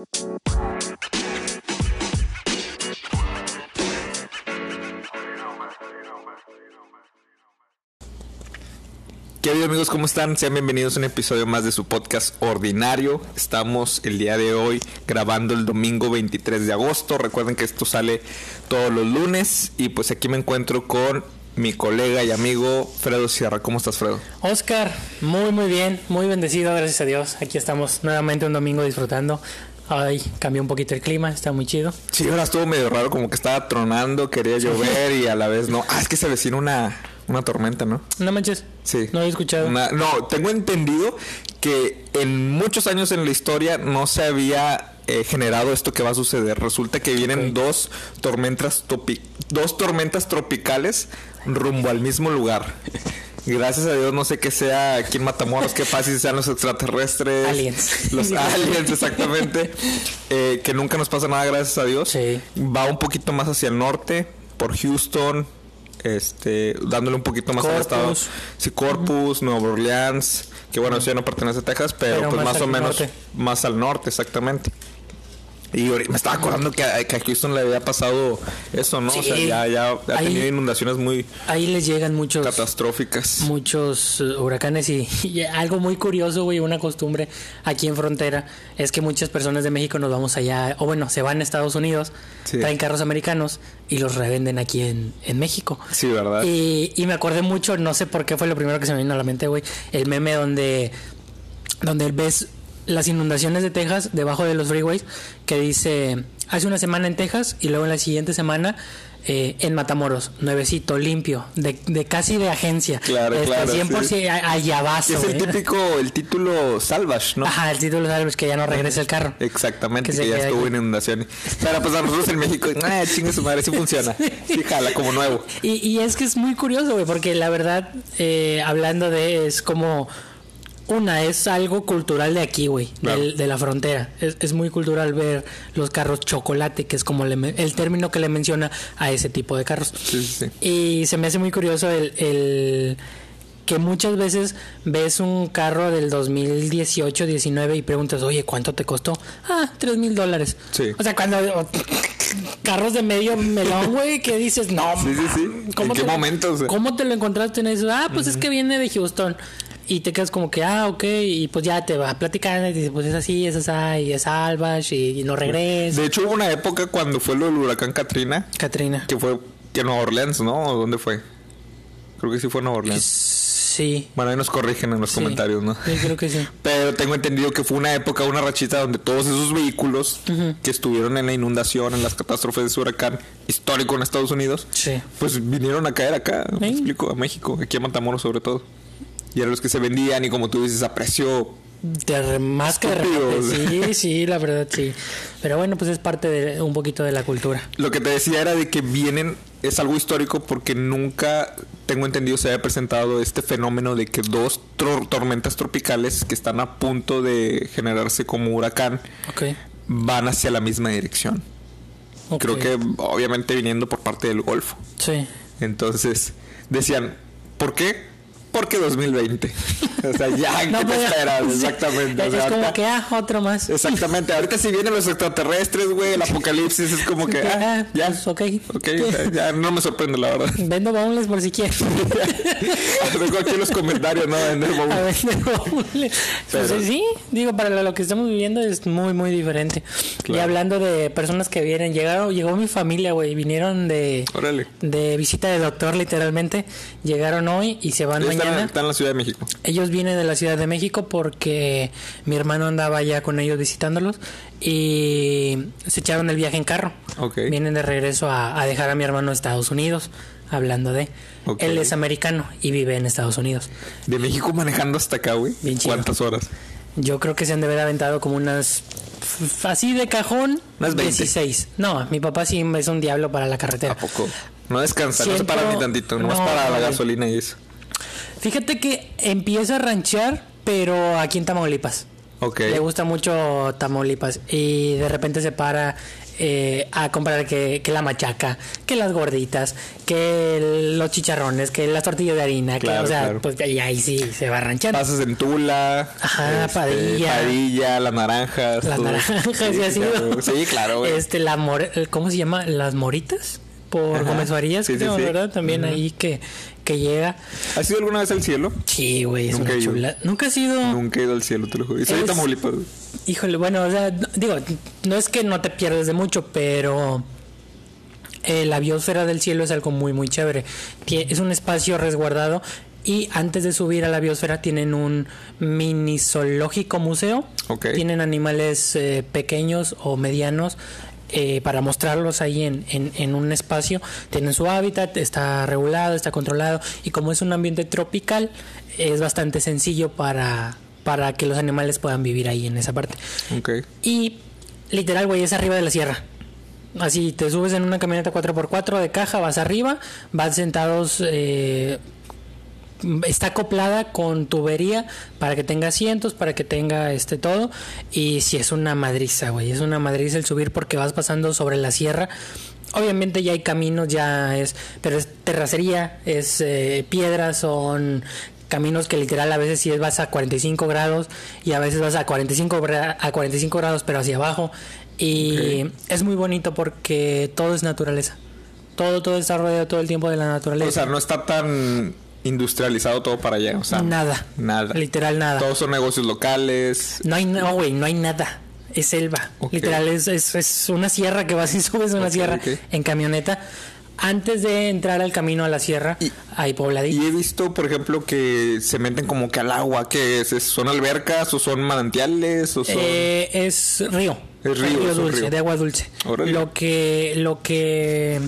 ¿Qué hay amigos? ¿Cómo están? Sean bienvenidos a un episodio más de su podcast ordinario. Estamos el día de hoy grabando el domingo 23 de agosto. Recuerden que esto sale todos los lunes y pues aquí me encuentro con mi colega y amigo Fredo Sierra. ¿Cómo estás, Fredo? Oscar, muy muy bien, muy bendecido, gracias a Dios. Aquí estamos nuevamente un domingo disfrutando. Ay, cambió un poquito el clima, está muy chido. Sí, ahora estuvo medio raro, como que estaba tronando, quería llover y a la vez no. Ah, es que se vecina una, una tormenta, ¿no? No manches. Sí. No he escuchado. Una- no, tengo entendido que en muchos años en la historia no se había eh, generado esto que va a suceder. Resulta que vienen dos tormentas dos tormentas tropicales rumbo al mismo lugar. Gracias a Dios no sé qué sea aquí en Matamoros, qué si sean los extraterrestres. Aliens. Los aliens, exactamente. Eh, que nunca nos pasa nada, gracias a Dios. Sí. Va un poquito más hacia el norte, por Houston, este, dándole un poquito más al Corpus. estado. Sí, Corpus, Nueva Orleans, que bueno, eso ya no pertenece a Texas, pero, Pero pues más más, o al menos norte. más al norte, exactamente. Y me estaba acordando que, a- que a Houston le había pasado eso, ¿no? O sea, ya, ya ha Ahí- tenido inundaciones muy Ahí les llegan muchos catastróficas. muchos eh, huracanes y, y algo muy curioso, güey, una costumbre aquí en frontera es que muchas personas de México nos vamos allá, o bueno, se van a Estados Unidos, Sí. traen carros americanos y los revenden aquí en, en México. Sí, ¿verdad? Y, y me acordé mucho, no sé por qué fue lo primero que se me vino a la mente, güey, el meme donde, donde ves las inundaciones de Texas debajo de los freeways, que dice, hace una semana en Texas y luego en la siguiente semana eh, en Matamoros, nuevecito, limpio, de, de casi de agencia. Claro, Este, claro, 100% sí. a- allá vas, Que es el típico, el título salvage, ¿no? Ajá, el título es que ya no regresa el carro. Exactamente, Que ya estuvo en inundaciones. Pero pues a nosotros en México, ah, chingue su madre, sí funciona. Sí jala, como nuevo. Y, y es que es muy curioso, güey, porque la verdad, eh, hablando de, es como, una, es algo cultural de aquí, güey, Claro. del- de la frontera. Es, es muy cultural ver los carros chocolate, que es como le el término que le menciona a ese tipo de carros. Sí, sí. Y se me hace muy curioso el, el que muchas veces ves un carro del 2018, 19 y preguntas, oye, ¿cuánto te costó? Ah, tres mil dólares. Sí. O sea, cuando carros de medio melón, güey, que dices, no, Sí, sí, sí. ¿En qué te- momento? O sea? ¿Cómo te lo encontraste en eso? Ah, pues es que viene de Houston. Y te quedas como que, ah, ok, y pues ya te va platicando y dices, pues es así, es así, y es salvage, y, y no regresa. De hecho, hubo una época cuando fue lo del huracán Katrina, Katrina. que fue que en Nueva Orleans, ¿no? ¿O ¿Dónde fue? Creo que sí fue en Nueva Orleans. Sí. Bueno, ahí nos corrigen en los sí. comentarios, ¿no? Sí, creo que sí. Pero tengo entendido que fue una época, una rachita donde todos esos vehículos que estuvieron en la inundación, en las catástrofes de ese huracán histórico en Estados Unidos, Sí. pues vinieron a caer acá, me explico, a México, aquí a Matamoros sobre todo. Y eran los que se vendían y como tú dices, a precio... De más que de Estúpidos. repente. Sí, sí, la verdad, sí. Pero bueno, pues es parte de un poquito de la cultura. Lo que te decía era de que vienen, es algo histórico porque nunca, tengo entendido, se había presentado este fenómeno de que dos tro- tormentas tropicales que están a punto de generarse como huracán van hacia la misma dirección. Creo que obviamente viniendo por parte del Golfo. Sí. Entonces decían, ¿por qué? Porque 2020. o sea, ya, ¿qué No, te pues, esperas? Exactamente. o Es sea, como ahorita- que, ah, otro más. Exactamente. Ahorita si vienen los extraterrestres, güey, el apocalipsis es como que, ah, ya. Pues, ok. Ok, ya, no me sorprende, la verdad. Vendo baúles por si quieres. Tengo aquí los comentarios, ¿no? Vender baúl. A ver, baúles. Pues sí, digo, para lo que estamos viviendo es muy, muy diferente. Y hablando de personas que vienen, llegaron, llegó mi familia, güey, vinieron de, Órale. de visita de doctor, literalmente. Llegaron hoy y se van Está, está en la Ciudad de México. Ellos vienen de la Ciudad de México porque mi hermano andaba ya con ellos visitándolos y se echaron el viaje en carro. Vienen de regreso a, a dejar a mi hermano en Estados Unidos, hablando de... Él es americano y vive en Estados Unidos. De México manejando hasta acá, güey. Bien chido. ¿Cuántas horas? Yo creo que se han de haber aventado como unas... Así de cajón, Unas 20. 16. No, mi papá sí es un diablo para la carretera. ¿A poco? No descansa, no se para ni tantito, nomás no, para la gasolina y eso. Fíjate que empieza a ranchear, pero aquí en Tamaulipas. Le gusta mucho Tamaulipas y de repente se para eh, a comprar que, que la machaca, que las gorditas, que los chicharrones, que las tortillas de harina, que, o sea, claro. pues y ahí sí se va ranchando. Pasas en Tula. Ajá, Padilla. Padilla, las naranjas. Las todo. naranjas, sí, ha sido. claro. Sí, claro, güey. Este, la more- ¿cómo se llama? Las moritas. Por. Gómez Farías, Sí, sí, creo, sí. ¿verdad? También ahí que, que llega. ¿Has ido alguna vez al cielo? Sí, güey, es Nunca una he ido. chula. Nunca has ido. Nunca he ido al cielo, te lo juro. Y soy de Es- Tamaulipas. güey. Híjole, bueno, o sea, no- digo, no es que no te pierdes de mucho, pero eh, la biosfera del cielo es algo muy, muy chévere. Tie- Es un espacio resguardado y antes de subir a la biosfera tienen un mini zoológico museo. Ok. Tienen animales eh, pequeños o medianos. Eh, para mostrarlos ahí en, en, en un espacio, tienen su hábitat, está regulado, está controlado y como es un ambiente tropical, es bastante sencillo para, para que los animales puedan vivir ahí en esa parte. Y literal, güey, es arriba de la sierra. Así, te subes en una camioneta 4x4 de caja, vas arriba, vas sentados, eh, está acoplada con tubería para que tenga asientos, para que tenga este todo. Y si es una madriza, güey, es una madriza el subir porque vas pasando sobre la sierra. Obviamente ya hay caminos, ya es, pero es terracería, es eh, piedras, son caminos que literal a veces si vas a 45 grados y a veces vas a 45 gra- a 45 grados pero hacia abajo y es muy bonito porque todo es naturaleza. Todo todo está rodeado todo el tiempo de la naturaleza. O sea, no está tan industrializado todo para allá. O sea, nada. Nada. Literal nada. Todos son negocios locales. No hay, no, güey, no hay nada. Es selva. Literal, es, es, es una sierra que vas y subes una sierra en camioneta. Antes de entrar al camino a la sierra, Y- hay pobladillo. Y he visto, por ejemplo, que se meten como que al agua. que ¿Son albercas o son manantiales o son...? Eh, es río. Es río, es dulce, río. de agua dulce. Órale. Lo que, lo que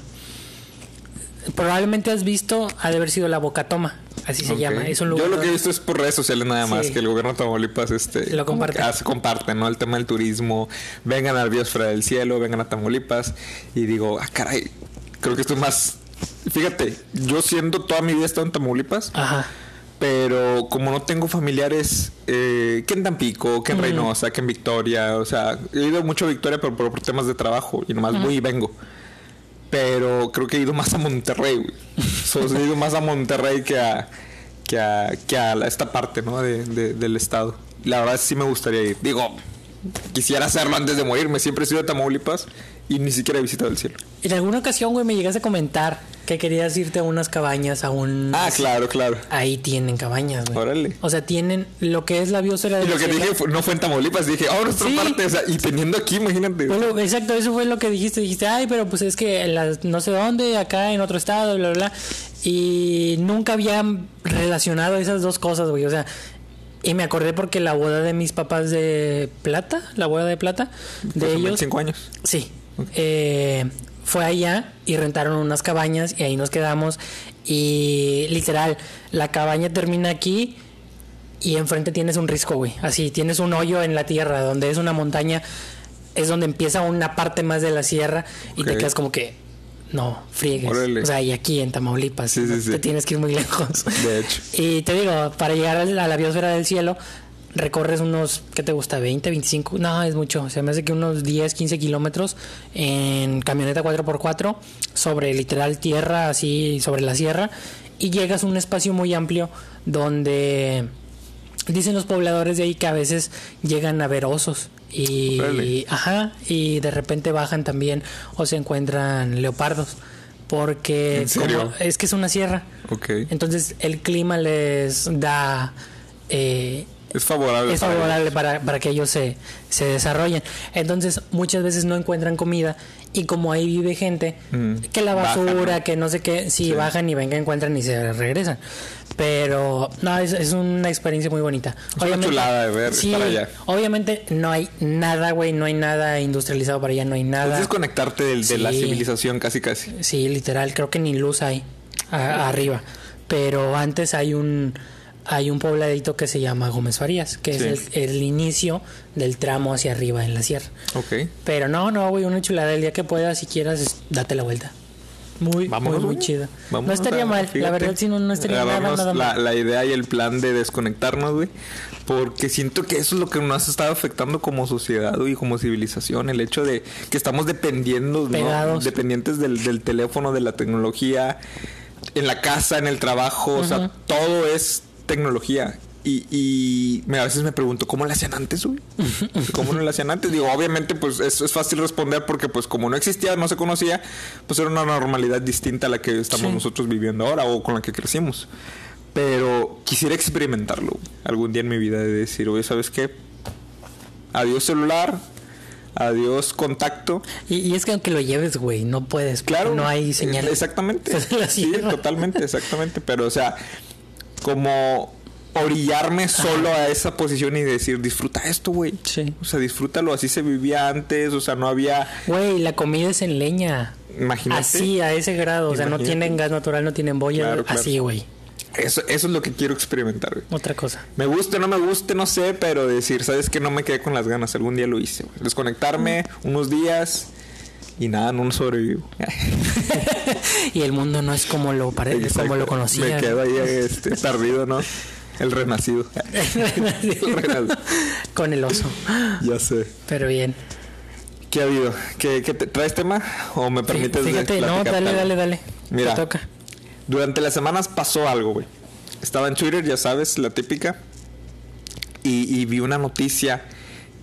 probablemente has visto ha de haber sido la Bocatoma. Así se llama. Es un lugar Yo lo que he visto es por redes sociales nada más, Sí. que el gobierno de Tamaulipas este, Lo como comparte. que hace- comparte, ¿no? El tema del turismo, vengan a biosfera del cielo, vengan a Tamaulipas. Y digo, ah, caray, creo que esto es más... Fíjate, yo siendo toda mi vida he estado en Tamaulipas, Ajá. pero como no tengo familiares eh, que en Tampico, que en Reynosa, que en Victoria, o sea, he ido mucho a Victoria pero por, por temas de trabajo y nomás voy y vengo. Pero creo que he ido más a Monterrey, güey. He ido más a Monterrey que a, que a, esta parte, ¿no? De- del estado. La verdad sí me gustaría ir. Digo, quisiera hacerlo antes de morirme. Siempre he sido de Tamaulipas y ni siquiera he visitado el cielo. En alguna ocasión, güey, me llegaste a comentar que querías irte a unas cabañas, a un... Ah, claro, claro. Ahí tienen cabañas, güey. Órale. O sea, tienen lo que es la biosfera Y del lo que dije fue- no fue en Tamaulipas, dije, oh, nuestra Sí. parte, o sea, y teniendo aquí, imagínate. Bueno, exacto, eso fue lo que dijiste. Dijiste, ay, pero pues es que no sé dónde, acá en otro estado, bla, bla, bla. Y nunca había relacionado esas dos cosas, güey. O sea, y me acordé porque la boda de mis papás de plata, la boda de plata, de ellos. 25 años. Sí. Eh, fue allá y rentaron unas cabañas y ahí nos quedamos. Y literal, la cabaña termina aquí y enfrente tienes un risco, güey. Así, tienes un hoyo en la tierra donde es una montaña. Es donde empieza una parte más de la sierra y te quedas como que. No, friegues. Órale. O sea, y aquí en Tamaulipas. Sí, sí, sí. Te tienes que ir muy lejos. De hecho. Y te digo, para llegar a la biosfera del cielo, recorres unos, ¿qué te gusta? ¿20, 25? No, es mucho. Se me hace que unos 10, 15 kilómetros en camioneta 4x4 sobre literal tierra, así sobre la sierra. Y llegas a un espacio muy amplio donde dicen los pobladores de ahí que a veces llegan a ver osos. Y, ajá, y de repente bajan también o se encuentran leopardos. Porque como- es que es una sierra. Ok. Entonces el clima les da... eh, Es favorable. es favorable para, para que ellos se, se desarrollen. Entonces muchas veces no encuentran comida y como ahí vive gente, Mm. que la basura, que no sé qué, sí, Sí. bajan y vengan, encuentran y se regresan. Pero no, es, es una experiencia muy bonita. una chulada de ver, estar allá. Obviamente no hay nada, güey, no hay nada industrializado para allá, no hay nada. Es desconectarte de la Sí. civilización casi casi. Sí, literal, creo que ni luz hay a- arriba. Pero antes hay un hay un pobladito que se llama Gómez Farías, que Sí. es el, el inicio del tramo hacia arriba en la sierra. Ok. Pero no, no, güey, una chulada el día que puedas, si quieras, date la vuelta. Muy, Vámonos, muy, muy. Vámonos no estaría a- mal, la verdad, si no, no estaría nada, nada la, mal. la idea y el plan de desconectarnos, güey. Porque siento que eso es lo que nos ha estado afectando como sociedad y como civilización. El hecho de que estamos dependiendo, ¿no? Dependientes del, del teléfono, de la tecnología, en la casa, en el trabajo. O sea, todo es tecnología. Y, y me- a veces me pregunto, ¿cómo lo hacían antes, güey? ¿Cómo no lo hacían antes? Digo, obviamente, pues es, es fácil responder porque, pues, como no existía, no se conocía, pues era una normalidad distinta a la que estamos Sí. nosotros viviendo ahora o con la que crecimos. Pero quisiera experimentarlo güey, algún día en mi vida de decir, oye, ¿sabes qué? Adiós celular, adiós contacto. Y, y es que aunque lo lleves, güey, no puedes. Claro. No hay señal. Exactamente. La sí, totalmente, exactamente. Pero, o sea, como orillarme solo a esa posición y decir, disfruta esto, güey. Sí. O sea, disfrútalo. Así se vivía antes. O sea, no había. Güey, la comida es en leña. Imagínate. Así, a ese grado. O sea, no tienen gas natural, no tienen boya. Claro, claro. Así, güey. Eso, eso es lo que quiero experimentar, güey. Otra cosa. Me guste o no me guste, no sé, pero decir, ¿sabes que No me quedé con las ganas. Algún día lo hice, güey. Desconectarme unos días y nada, no sobrevivo. y el mundo no es como lo, pare... como lo conocía. Me quedo ahí este, perdido, ¿no? El renacido. El renacido. Con el oso. Ya sé. Pero bien. ¿Qué ha habido? ¿Qué, qué te, ¿Traes tema? ¿O me permites Fíjate, no, dale, dale, dale. Mira. Te toca. Durante las semanas pasó algo, güey. Estaba en Twitter, ya sabes, la típica. Y, y vi una noticia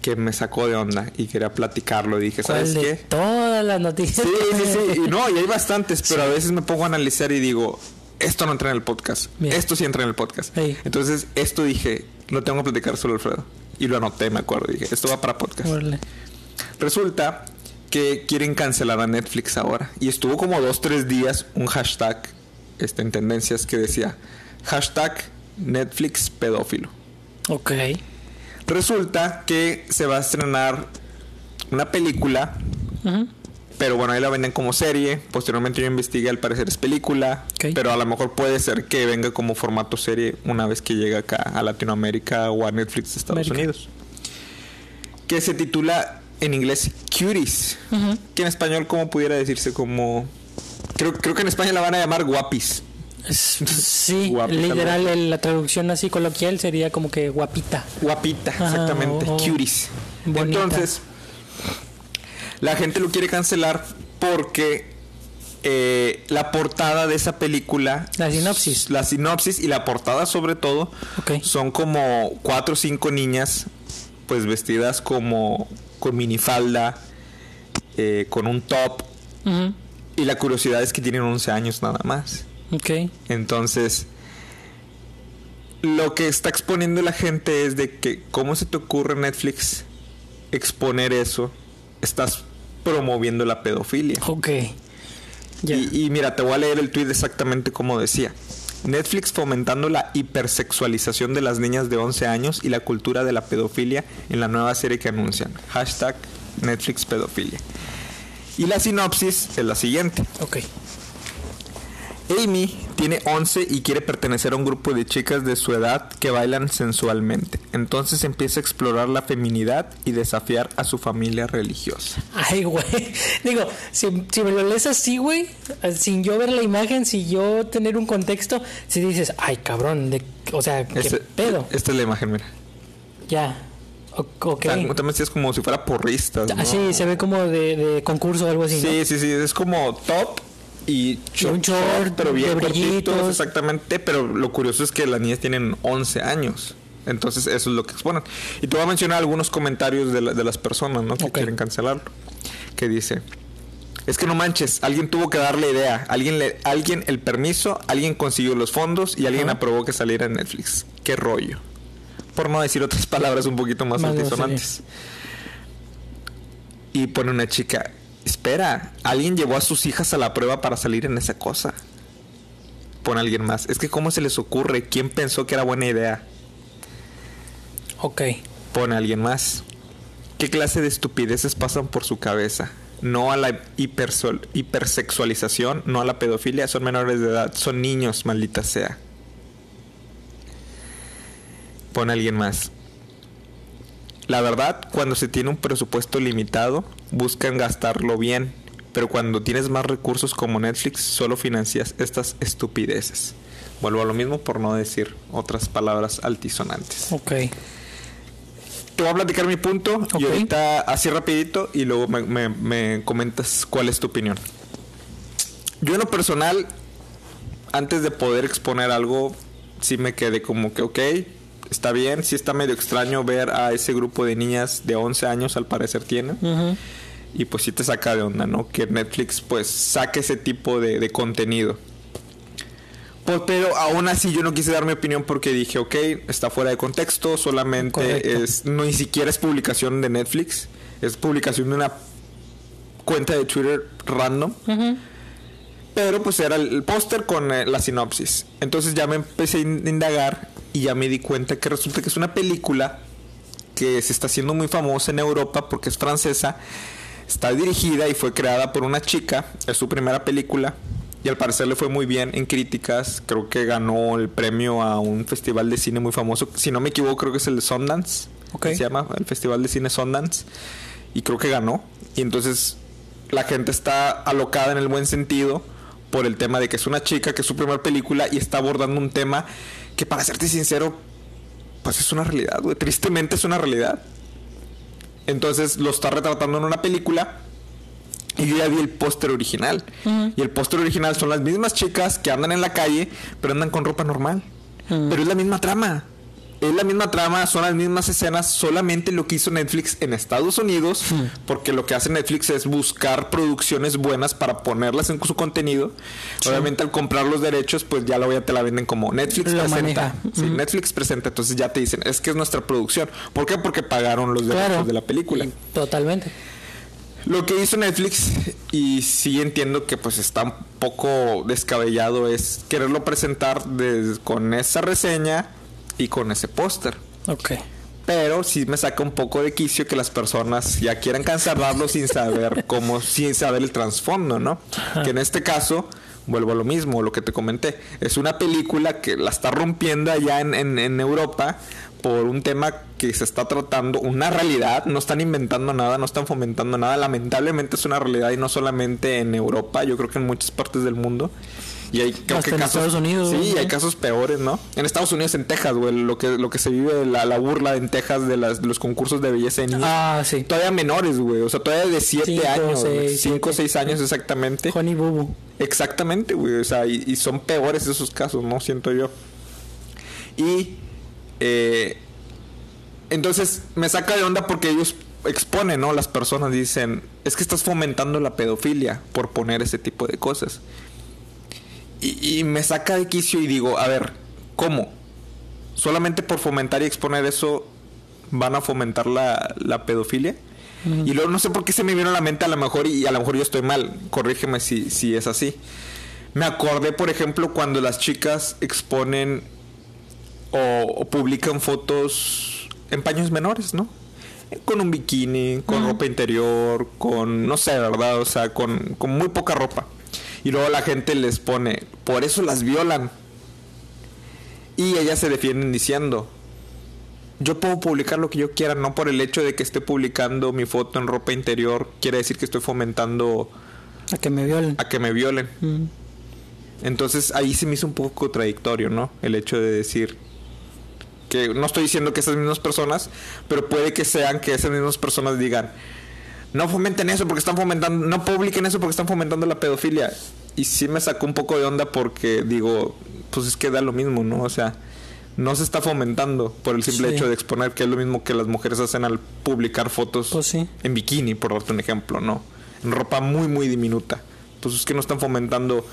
que me sacó de onda y quería platicarlo. Y dije, ¿sabes ¿Cuál de qué? todas las noticias? Sí, sí, sí. Y no, y hay bastantes, pero a veces me pongo a analizar y digo, esto no entra en el podcast. Bien. Esto sí entra en el podcast. Entonces, esto dije, lo tengo que platicar solo Alfredo. Y lo anoté, me acuerdo. Dije, esto va para podcast. Resulta que quieren cancelar a Netflix ahora. Y estuvo como dos, tres días un hashtag este, en tendencias que decía hashtag Netflix pedófilo. Ok. Resulta que se va a estrenar una película, pero bueno, ahí la venden como serie. Posteriormente yo investigué, al parecer es película, pero a lo mejor puede ser que venga como formato serie una vez que llegue acá a Latinoamérica o a Netflix de Estados América. Unidos. Que se titula en inglés Cuties. Que en español, ¿cómo pudiera decirse? Como. Creo, creo que en España la van a llamar guapis. Sí, Guapita, literal, la traducción así coloquial sería como que guapita. Guapita, Ajá, exactamente. bonita. Entonces, la gente lo quiere cancelar porque eh, la portada de esa película. La sinopsis. La sinopsis y la portada, sobre todo, son como cuatro o cinco niñas, pues vestidas como con minifalda, eh, con un top. Y la curiosidad es que tienen 11 años nada más. Ok. Entonces, lo que está exponiendo la gente es de que, ¿cómo se te ocurre Netflix exponer eso? Estás promoviendo la pedofilia. Ok. Y mira, te voy a leer el tweet exactamente como decía. Netflix fomentando la hipersexualización de las niñas de 11 años y la cultura de la pedofilia en la nueva serie que anuncian. Hashtag Netflix pedofilia. Y la sinopsis es la siguiente. Ok. Amy tiene 11 y quiere pertenecer a un grupo de chicas de su edad que bailan sensualmente. Entonces empieza a explorar la feminidad y desafiar a su familia religiosa. Ay, güey. Digo, si, si me lo lees así, güey, sin yo ver la imagen, sin yo tener un contexto, si dices, ay, cabrón, de, o sea, qué Este- pedo. Esta es la imagen, mira. Ya. O- ok. O sea, también sí es como si fuera porristas. ¿no? Así se ve como de, de concurso o algo así, ¿no? Sí, sí, sí. Es como top y short, un short pero bien de cortitos, exactamente. Pero lo curioso es que las niñas tienen 11 años. Entonces, eso es lo que exponen. Y te voy a mencionar algunos comentarios de, la- de las personas, ¿no? Que quieren cancelarlo. Que dice: Es que no manches, alguien tuvo que darle idea, alguien, le, alguien el permiso, alguien consiguió los fondos y alguien aprobó que saliera en Netflix. Qué rollo. Por no decir otras palabras un poquito más Más altisonantes. Y pone una chica, espera, alguien llevó a sus hijas a la prueba para salir en esa cosa. Pone alguien más, es que cómo se les ocurre, quién pensó que era buena idea. Ok. Pone alguien más. ¿Qué clase de estupideces pasan por su cabeza? No a la hipersexualización, no a la pedofilia, son menores de edad, son niños, maldita sea. Pone alguien más. La verdad, cuando se tiene un presupuesto limitado, buscan gastarlo bien, pero cuando tienes más recursos como Netflix, solo financias estas estupideces. Vuelvo a lo mismo por no decir otras palabras altisonantes. Ok. Te voy a platicar mi punto y ahorita así rapidito y luego me, me- me comentas cuál es tu opinión. Yo en lo personal, antes de poder exponer algo, sí me quedé como que, ok, está bien, sí está medio extraño ver a ese grupo de niñas de 11 años, al parecer tienen. Y pues sí te saca de onda, ¿no? Que Netflix pues saque ese tipo de, de contenido. Pues, pero aún así yo no quise dar mi opinión porque dije, ok, está fuera de contexto, solamente Correcto. es, no ni siquiera es publicación de Netflix, es publicación de una cuenta de Twitter random. Pero pues era el, póster con eh, la sinopsis. Entonces ya me empecé a in- indagar y ya me di cuenta que resulta que es una película que se está haciendo muy famosa en Europa porque es francesa. Está dirigida y fue creada por una chica. Es su primera película. Y al parecer le fue muy bien en críticas. Creo que ganó el premio a un festival de cine muy famoso. Si no me equivoco, creo que es el de Sundance. Se llama el Festival de Cine Sundance. Y creo que ganó. Y entonces la gente está alocada en el buen sentido por el tema de que es una chica, que es su primera película y está abordando un tema que para serte sincero, pues es una realidad, güey. Tristemente es una realidad. Entonces lo está retratando en una película y yo ya vi el póster original. Y el póster original son las mismas chicas que andan en la calle, pero andan con ropa normal. Pero es la misma trama. Es la misma trama, son las mismas escenas, solamente lo que hizo Netflix en Estados Unidos, porque lo que hace Netflix es buscar producciones buenas para ponerlas en su contenido. Obviamente al comprar los derechos, pues ya la ya te la venden como Netflix Lo presenta. Sí. Netflix presenta, entonces ya te dicen, es que es nuestra producción. ¿Por qué? Porque pagaron los derechos Claro. de la película. Totalmente. Lo que hizo Netflix, y sí entiendo que pues está un poco descabellado, es quererlo presentar con esa reseña y con ese póster. Ok. Pero sí me saca un poco de quicio que las personas ya quieran cancelarlo sin saber cómo, sin saber el trasfondo, ¿no? Que en este caso, vuelvo a lo mismo, lo que te comenté, es una película que la está rompiendo allá en, en- en Europa por un tema que se está tratando, una realidad, no están inventando nada, no están fomentando nada, lamentablemente es una realidad y no solamente en Europa, yo creo que en muchas partes del mundo. Y hay creo Hasta que en casos, Estados Unidos, Sí, hay casos peores, ¿no? En Estados Unidos, en Texas, güey, lo que, lo que se vive, la, la burla en Texas de, las, de los concursos de belleza niños. Ah, sí. Todavía menores, güey. O sea, todavía de 7 Cinco, años. seis, 5 o 6 años exactamente. Honey Boo. Exactamente, güey. O sea, y, y son peores esos casos, ¿no? Siento yo. Y eh, entonces me saca de onda porque ellos exponen, ¿no? Las personas dicen, es que estás fomentando la pedofilia por poner ese tipo de cosas. Y, y me saca de quicio y digo, a ver, ¿cómo? Solamente por fomentar y exponer eso van a fomentar la, la pedofilia. Y luego no sé por qué se me vino a la mente a lo mejor y a lo mejor yo estoy mal. Corrígeme si, si es así. Me acordé, por ejemplo, cuando las chicas exponen o, o publican fotos en paños menores, ¿no? Con un bikini, con ropa interior, con, no sé, ¿verdad? O sea, con, con muy poca ropa. Y luego la gente les pone, por eso las violan. Y ellas se defienden diciendo, yo puedo publicar lo que yo quiera, no por el hecho de que esté publicando mi foto en ropa interior, quiere decir que estoy fomentando A que me violen. a que me violen. Mm. Entonces ahí se me hizo un poco contradictorio, ¿no? El hecho de decir que no estoy diciendo que esas mismas personas, pero puede que sean que esas mismas personas digan, no fomenten eso porque están fomentando, no publiquen eso porque están fomentando la pedofilia. Y sí me sacó un poco de onda porque digo, pues es que da lo mismo, ¿no? O sea, no se está fomentando por el simple Sí. hecho de exponer que es lo mismo que las mujeres hacen al publicar fotos Pues sí. en bikini, por darte un ejemplo, ¿no? En ropa muy, muy diminuta. Pues es que no están fomentando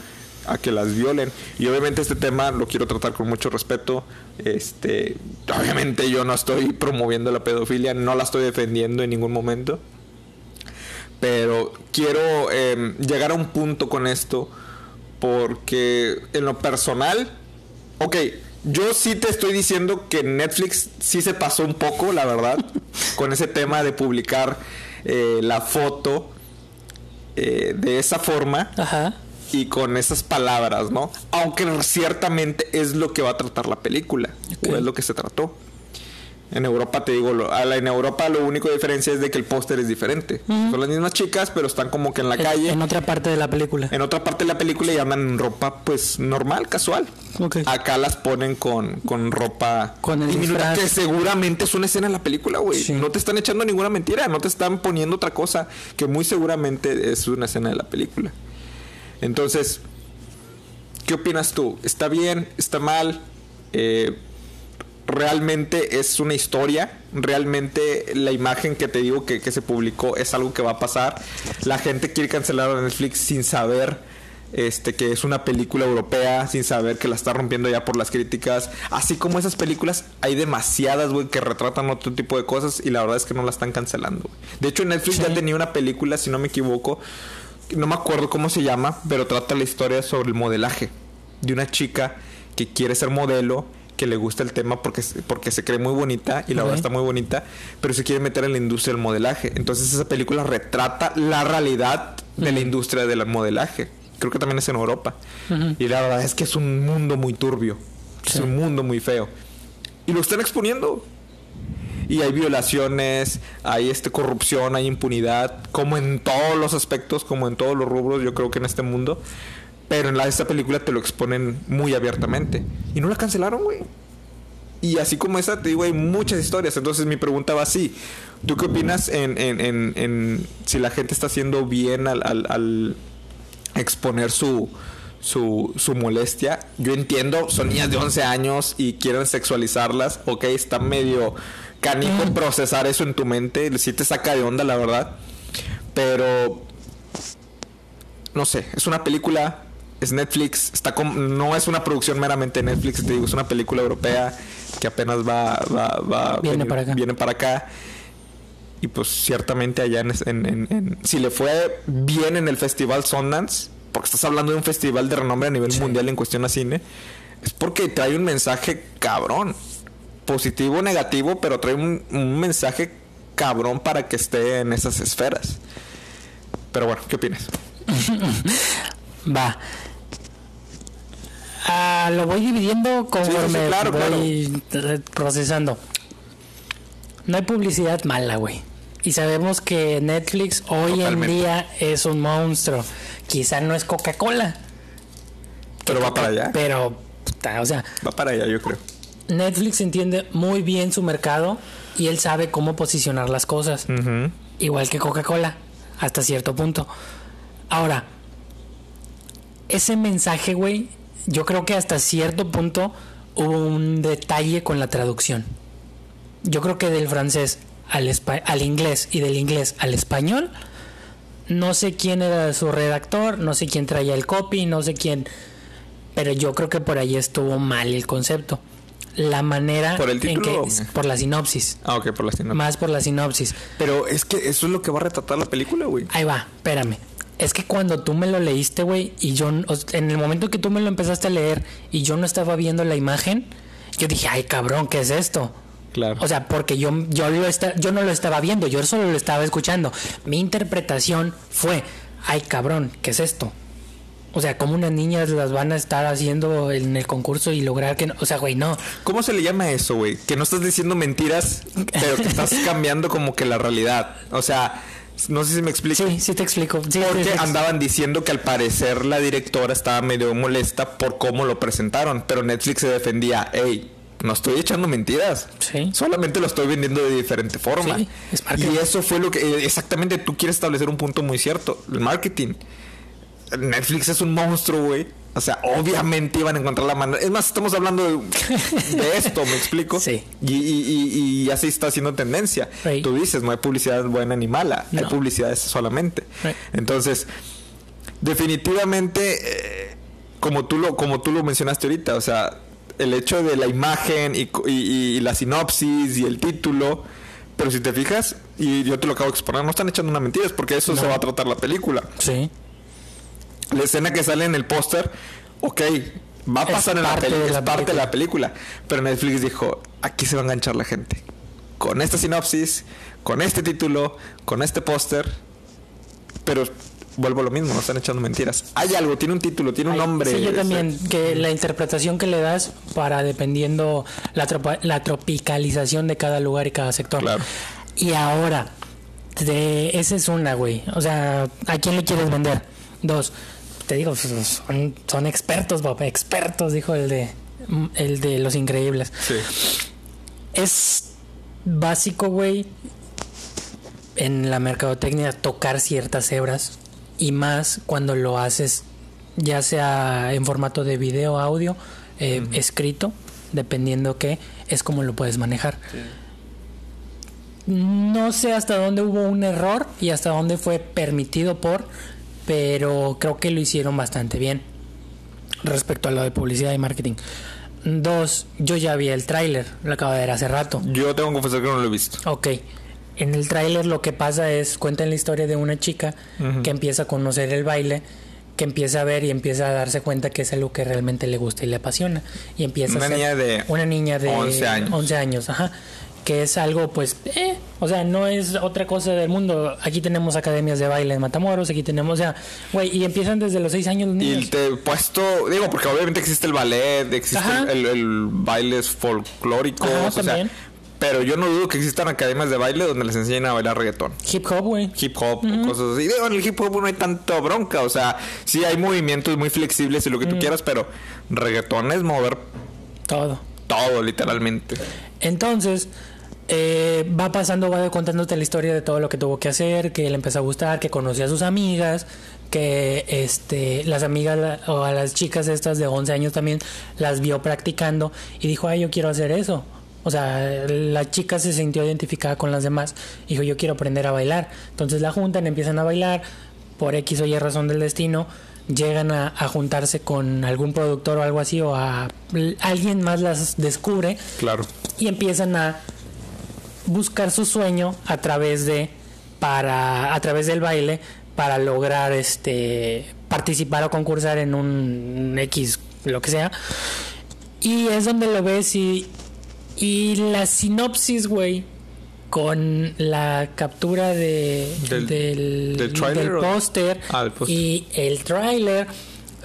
a que las violen. Y obviamente este tema lo quiero tratar con mucho respeto. Este, obviamente yo no estoy promoviendo la pedofilia, no la estoy defendiendo en ningún momento. Pero quiero eh, llegar a un punto con esto porque en lo personal, ok, yo sí te estoy diciendo que Netflix sí se pasó un poco, la verdad, con ese tema de publicar eh, la foto eh, de esa forma Ajá. y con esas palabras, ¿no? Aunque ciertamente es lo que va a tratar la película, o es lo que se trató. En Europa, te digo, lo- a la- en Europa lo único diferencia es de que el póster es diferente. Son las mismas chicas, pero están como que en la En- calle. En otra parte de la película. En otra parte de la película y andan ropa, pues, normal, casual. Acá las ponen con, con ropa Con el diminuta, disfraz. que seguramente es una escena en la película, güey. Sí. No te están echando ninguna mentira, no te están poniendo otra cosa que muy seguramente es una escena de la película. Entonces, ¿qué opinas tú? ¿Está bien? ¿Está mal? Eh, realmente es una historia, realmente la imagen que te digo que, que se publicó es algo que va a pasar. La gente quiere cancelar a Netflix sin saber este que es una película europea, sin saber que la está rompiendo ya por las críticas. Así como esas películas, hay demasiadas, güey, que retratan otro tipo de cosas y la verdad es que no la están cancelando. De hecho, Netflix ya tenía una película, si no me equivoco, no me acuerdo cómo se llama, pero trata la historia sobre el modelaje de una chica que quiere ser modelo, que le gusta el tema porque, se- porque se cree muy bonita y la verdad está muy bonita, pero se quiere meter en la industria del modelaje. Entonces esa película retrata la realidad de la industria del modelaje. Creo que también es en Europa. Y la verdad es que es un mundo muy turbio. Es Sí. un mundo muy feo. Y lo están exponiendo. Y hay violaciones, hay este corrupción, hay impunidad, como en todos los aspectos, como en todos los rubros, yo creo que en este mundo. Pero en la, esta película te lo exponen muy abiertamente. Y no la cancelaron, güey. Y así como esa, te digo, hay muchas historias. Entonces mi pregunta va así. ¿Tú qué opinas en, en- en- en si la gente está haciendo bien al, al- al exponer su, su, su molestia? Yo entiendo, son niñas de 11 años y quieren sexualizarlas. Ok, está medio canijo procesar eso en tu mente. Sí te saca de onda, la verdad. Pero no sé, es una película, es Netflix, está no es una producción meramente Netflix, te digo, es una película europea que apenas va, va, va Viene venir- para acá. viene para acá. Y pues ciertamente allá en, en- en- en- si le fue bien en el festival Sundance, porque estás hablando de un festival de renombre a nivel Sí. mundial en cuestión a cine, es porque trae un mensaje cabrón, positivo o negativo, pero trae un, un mensaje cabrón para que esté en esas esferas. Pero bueno, ¿qué opinas? Va. Ah, lo voy dividiendo conforme sí, claro, voy procesando. No hay publicidad mala, güey. Y sabemos que Netflix hoy Totalmente. en día es un monstruo. Quizá no es Coca-Cola. Pero va para allá. Pero, puta, o sea, Va para allá, yo creo. Netflix entiende muy bien su mercado y él sabe cómo posicionar las cosas. Igual que Coca-Cola, hasta cierto punto. Ahora, ese mensaje, güey, yo creo que hasta cierto punto hubo un detalle con la traducción. Yo creo que del francés al, espa- al inglés y del inglés al español, no sé quién era su redactor, no sé quién traía el copy, no sé quién, pero yo creo que por ahí estuvo mal el concepto. La manera ¿Por el en que por la sinopsis, Ah, ok, por la sinopsis. más por la sinopsis. Pero es que eso es lo que va a retratar la película, güey. Ahí va, espérame. Es que cuando tú me lo leíste, güey, y yo, en el momento que tú me lo empezaste a leer y yo no estaba viendo la imagen, yo dije, ay, cabrón, ¿qué es esto? Claro. O sea, porque yo, yo, lo esta- yo no lo estaba viendo, yo solo lo estaba escuchando. Mi interpretación fue, ay, cabrón, ¿qué es esto? O sea, como unas niñas las van a estar haciendo en el concurso y lograr que... no- o sea, güey, no. ¿Cómo se le llama eso, güey? Que no estás diciendo mentiras, pero que estás cambiando como que la realidad. O sea, no sé si me explico. Sí, sí te explico. Sí, Porque sí. andaban diciendo que al parecer la directora estaba medio molesta por cómo lo presentaron, pero Netflix se defendía, hey, no estoy echando mentiras. Sí. Solamente lo estoy vendiendo de diferente forma. Sí, es y eso fue lo que eh, exactamente tú quieres establecer un punto muy cierto, el marketing. Netflix es un monstruo, güey. O sea, obviamente iban a encontrar la manera. Es más, estamos hablando de, de esto, ¿me explico? Sí. Y, y, y, y así está haciendo tendencia. Tú dices, no hay publicidad buena ni mala, hay publicidad solamente. Entonces, definitivamente, eh, como, tú lo, como tú lo mencionaste ahorita, o sea, el hecho de la imagen y, co- y- y la sinopsis y el título, pero si te fijas, y yo te lo acabo de exponer, no están echando una mentira, es porque eso No. se va a tratar la película. Sí. La escena que sale en el póster, ok, va a Es pasar en la película, es parte de la película. Pero Netflix dijo, aquí se va a enganchar la gente. Con esta sinopsis, con este título, con este póster. Pero vuelvo a lo mismo, no están echando mentiras. Hay algo, tiene un título, tiene un Ay, nombre. Sí, yo también, que la interpretación que le das para dependiendo la, tropa- la tropicalización de cada lugar y cada sector. Claro. Y ahora, de, esa es una, güey. O sea, ¿a quién le quieres vender? Dos, te digo, pues, son, son expertos, Bob, expertos, dijo el de, el de Los Increíbles. Sí. Es básico, güey, en la mercadotecnia tocar ciertas hebras y más cuando lo haces ya sea en formato de video, audio, eh, escrito, dependiendo qué, es como lo puedes manejar. No sé hasta dónde hubo un error y hasta dónde fue permitido por, pero creo que lo hicieron bastante bien respecto a lo de publicidad y marketing. Dos, yo ya vi el tráiler, lo acabo de ver hace rato. Yo tengo que confesar que no lo he visto. Ok. En el tráiler lo que pasa es, cuentan la historia de una chica que empieza a conocer el baile, que empieza a ver y empieza a darse cuenta que es algo que realmente le gusta y le apasiona. Y empieza Una a ser niña de una niña de 11 años. 11 años, ajá. Que es algo, pues, eh, o sea, no es otra cosa del mundo. Aquí tenemos academias de baile en Matamoros, aquí tenemos, o sea, güey, y empiezan desde los 6 años los niños. Y te he puesto, digo, porque obviamente existe el ballet, existe el, el baile folclóricos, Ajá, o sea, pero yo no dudo que existan academias de baile donde les enseñen a bailar reggaetón. Hip hop, güey. Hip hop, cosas así. Digo, en el hip hop no hay tanto bronca, o sea, sí hay movimientos muy flexibles y lo que tú quieras, pero reggaetón es mover Todo. todo, literalmente. Entonces, eh, va pasando, va contándote la historia de todo lo que tuvo que hacer, que le empezó a gustar, que conoció a sus amigas, que este las amigas o a las chicas estas de 11 años también las vio practicando y dijo, ay, yo quiero hacer eso. O sea, la chica se sintió identificada con las demás. Dijo, yo quiero aprender a bailar. Entonces la juntan, empiezan a bailar. Por X o Y razón del destino, llegan a, a juntarse con algún productor o algo así, o a alguien más las descubre Claro. y empiezan a buscar su sueño a través de para a través del baile para lograr este participar o concursar en un X lo que sea y es donde lo ves y y la sinopsis güey con la captura de Del- del, del póster Ah, póster. y el tráiler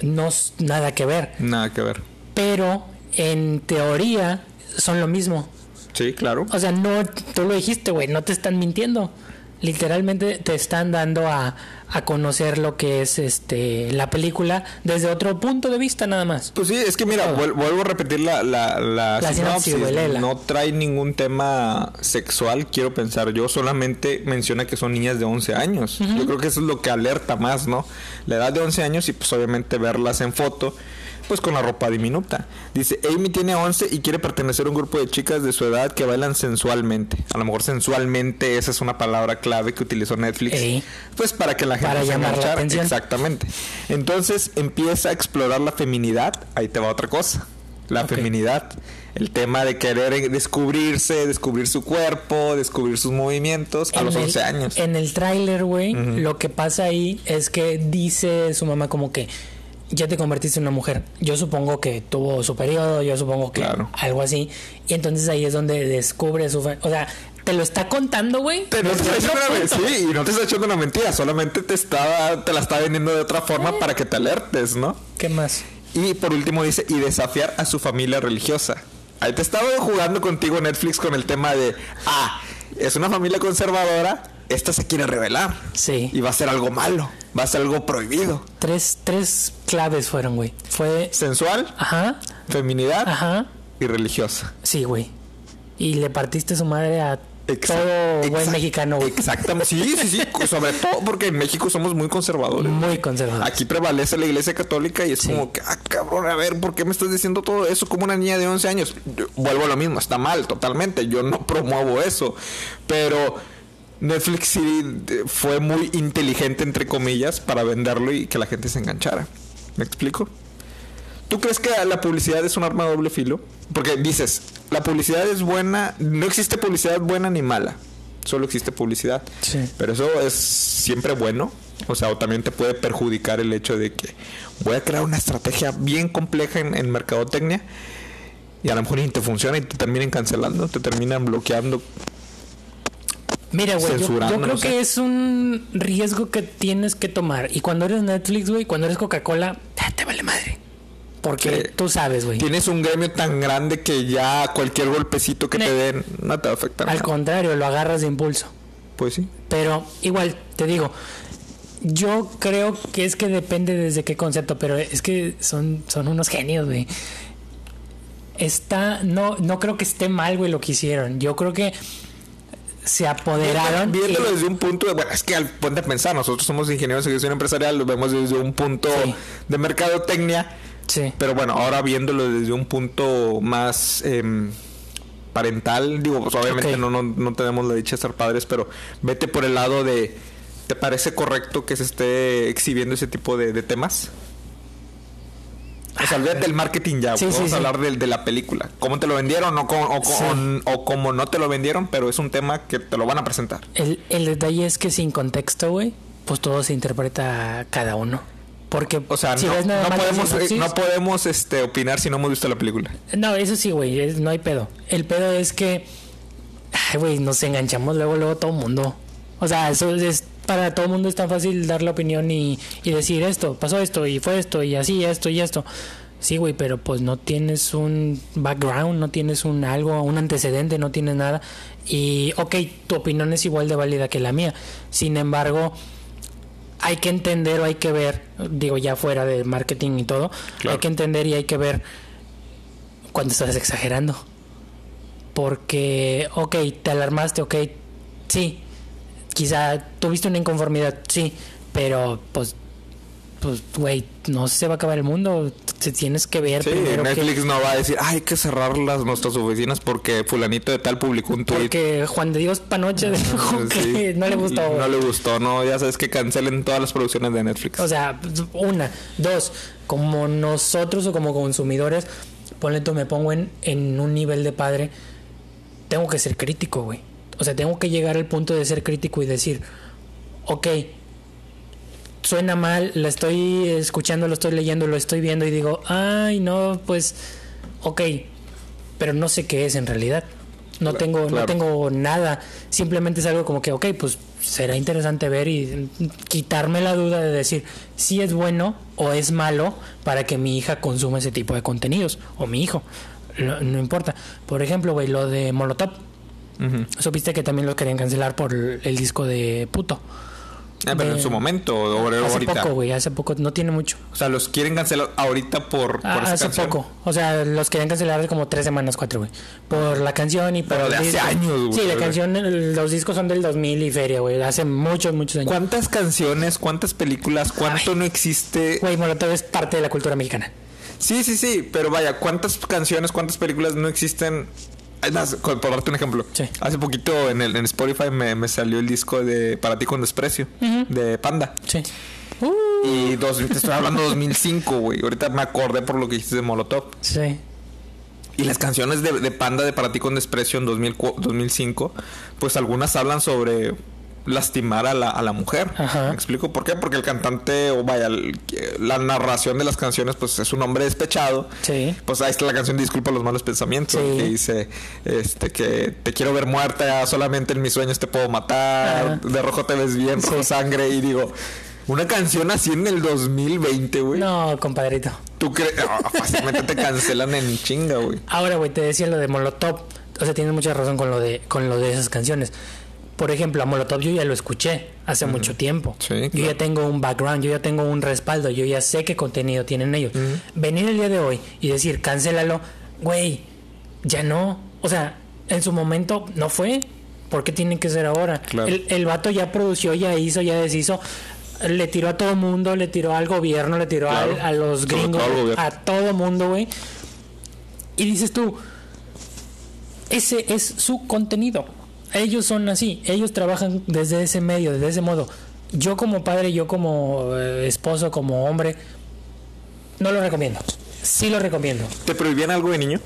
no es nada que ver Nada que ver. pero en teoría son lo mismo. Sí, claro. O sea, no, tú lo dijiste, güey, no te están mintiendo. Literalmente te están dando a, a conocer lo que es este la película desde otro punto de vista nada más. Pues sí, es que mira, vuel- vuelvo a repetir la, la, la, La sinopsis, sinopsis. güey, léela. No trae ningún tema sexual, quiero pensar yo. Solamente menciona que son niñas de 11 años. Yo creo que eso es lo que alerta más, ¿no? La edad de 11 años y pues obviamente verlas en foto, pues con la ropa diminuta. Dice, Amy tiene 11 y quiere pertenecer a un grupo de chicas de su edad que bailan sensualmente. A lo mejor sensualmente, esa es una palabra clave que utilizó Netflix. Ey. Pues para que la gente Para se llamar la atención. Exactamente. Entonces empieza a explorar la feminidad. Ahí te va otra cosa. La Ok. feminidad. El tema de querer descubrirse, descubrir su cuerpo, descubrir sus movimientos a En los el- 11 años. En el tráiler, güey, lo que pasa ahí es que dice su mamá como que ya te convertiste en una mujer. Yo supongo que tuvo su periodo, yo supongo que Claro. algo así. Y entonces ahí es donde descubre su... O sea, te lo está contando, güey. Te- no te está echando una, sí, y no te está echando una mentira, solamente te está, te la está vendiendo de otra forma para que te alertes, ¿no? ¿Qué más? Y por último dice, y desafiar a su familia religiosa. Ahí te estaba jugando contigo Netflix con el tema de, ah, es una familia conservadora, esta se quiere revelar. Sí. Y va a ser algo malo, va a ser algo prohibido. Tres, tres claves fueron, güey. Fue... Sensual, Ajá, feminidad ajá. y religiosa. Sí, güey. Y le partiste su madre a Exa- todo buen mexicano, güey. Exactamente. Sí, sí, sí. Sobre todo porque en México somos muy conservadores. Muy conservador. Aquí prevalece la iglesia católica y es Sí. como que, ah, cabrón, a ver, ¿por qué me estás diciendo todo eso como una niña de 11 años? Yo- vuelvo a lo mismo, está mal, totalmente. Yo no promuevo eso. Pero Netflix sí eh, fue muy inteligente, entre comillas, para venderlo y que la gente se enganchara. ¿Me explico? ¿Tú crees que la publicidad es un arma de doble filo? Porque dices, la publicidad es buena, no existe publicidad buena ni mala, solo existe publicidad. Sí. Pero eso es siempre bueno, o sea, o también te puede perjudicar el hecho de que voy a crear una estrategia bien compleja en, en mercadotecnia y a lo mejor ni te funciona y te terminan cancelando, te terminan bloqueando. Mira, güey, yo, creo que es un riesgo que tienes que tomar. Y cuando eres Netflix, güey, cuando eres Coca-Cola, te vale madre. Porque Sí. tú sabes, güey. Tienes un gremio tan grande que ya cualquier golpecito que Ne- te den no te va a afectar. Al nada. contrario, lo agarras de impulso. Pues sí. Pero igual, te digo, yo creo que es que depende desde qué concepto, pero es que son, son unos genios, güey. Está, no, no creo que esté mal, güey, lo que hicieron. Yo creo que se apoderaron. Viéndolo y- desde un punto de, bueno, es que al ponte a pensar, nosotros somos ingenieros de gestión empresarial, lo vemos desde un punto Sí. de mercadotecnia, Sí. pero bueno, ahora viéndolo desde un punto más em, parental, digo, pues obviamente no, no, no tenemos la dicha de ser padres, pero vete por el lado de, ¿te parece correcto que se esté exhibiendo ese tipo de, de temas? O sea, olvídate del marketing ya, Sí, vamos sí, a sí. hablar de, la película. ¿Cómo te lo vendieron o cómo no te lo vendieron? Pero es un tema que te lo van a presentar. El, el detalle es que sin contexto, güey, pues todo se interpreta cada uno. Porque O sea, si no, ves nada no más la podemos, eh, no podemos este, opinar si no hemos visto la película. No, eso sí, güey, no hay pedo. El pedo es que, ay, güey, nos enganchamos luego, luego todo el mundo. O sea, eso es, para todo el mundo es tan fácil dar la opinión y, y decir esto, pasó esto y fue esto y así, esto y esto. Sí, güey, pero pues no tienes un background, no tienes un algo, un antecedente, no tienes nada. Y, ok, tu opinión es igual de válida que la mía. Sin embargo, hay que entender o hay que ver, digo ya fuera de marketing y todo, Claro. hay que entender y hay que ver cuando estás exagerando. Porque, ok, te alarmaste, ok, sí, quizá tuviste una inconformidad, sí, pero pues, pues, güey, no se va a acabar el mundo, te tienes que ver Sí, primero que- Netflix no va a decir, "Ay, hay que cerrar las, nuestras oficinas porque fulanito de tal publicó un tweet. porque Juan de Dios Panoche dijo que no le gustó. No le gustó, no, ya sabes que cancelen todas las producciones de Netflix. O sea, una, dos, como nosotros o como consumidores, ponle tú, me pongo en, en un nivel de padre, tengo que ser crítico, güey. O sea, tengo que llegar al punto de ser crítico y decir, ok, suena mal, la estoy escuchando, lo estoy leyendo, lo estoy viendo y digo, ay, no, pues, ok, pero no sé qué es en realidad. No Claro, tengo, no tengo nada. Simplemente es algo como que, ok, pues será interesante ver y mm, quitarme la duda de decir si es bueno o es malo para que mi hija consuma ese tipo de contenidos. O mi hijo. No, no importa. Por ejemplo, güey, lo de Molotov. Supiste que también lo querían cancelar por el disco de puto. Ah, pero de- en su momento, o Hace ahorita. poco, güey, hace poco, no tiene mucho. O sea, los quieren cancelar ahorita por, por Ah, esa hace canción. poco. O sea, los querían cancelar hace como tres semanas, cuatro, güey. Por la canción y por Pero de hace disco. años, güey. Sí, la canción, los discos son del 2000 y feria, güey. Hace muchos, muchos años. ¿Cuántas canciones, cuántas películas, cuánto Ay. no existe? Güey, Molotov es parte de la cultura mexicana. Sí, sí, sí, pero vaya, ¿cuántas canciones, cuántas películas no existen? Es más, co- por darte un ejemplo, Sí. hace poquito en, el, en Spotify me, me salió el disco de Para ti con desprecio, de Panda. Sí. Uh, Y dos, te estoy hablando de 2005, güey. Ahorita me acordé por lo que hiciste de Molotov. sí. Y las canciones de, de Panda de Para ti con desprecio en 2000 cu- 2005, pues algunas hablan sobre lastimar a la, a la mujer. Ajá. ¿Me explico por qué? Porque el cantante, o vaya, el- la narración de las canciones, pues es un hombre despechado. Sí. Pues ahí está la canción Disculpa los malos pensamientos, Sí. que dice este que te quiero ver muerta, solamente en mis sueños te puedo matar, Ajá. de rojo te ves bien, Sí. sangre, y digo, una canción así en el 2020, güey. No, compadrito. ¿Tú crees? Ah, fácilmente te cancelan en chinga, güey. Ahora, güey, te decía lo de Molotov. O sea, tienes mucha razón con lo de, con lo de esas canciones. Por ejemplo, a Molotov yo ya lo escuché hace mucho tiempo. Sí, Yo ya tengo un background, yo ya tengo un respaldo, yo ya sé qué contenido tienen ellos. Venir el día de hoy y decir, cancélalo, güey, ya no. O sea, en su momento no fue. ¿Por qué tiene que ser ahora? Claro. El, el vato ya produció, ya hizo, ya deshizo. Le tiró a todo mundo, le tiró al gobierno, le tiró Claro. al- a los gringos, todo a todo mundo, güey. Y dices tú, ese es su contenido. Ellos son así, ellos trabajan desde ese medio, desde ese modo. Yo como padre, yo como eh, esposo, como hombre, no lo recomiendo. Sí lo recomiendo. ¿Te prohibían algo de niño?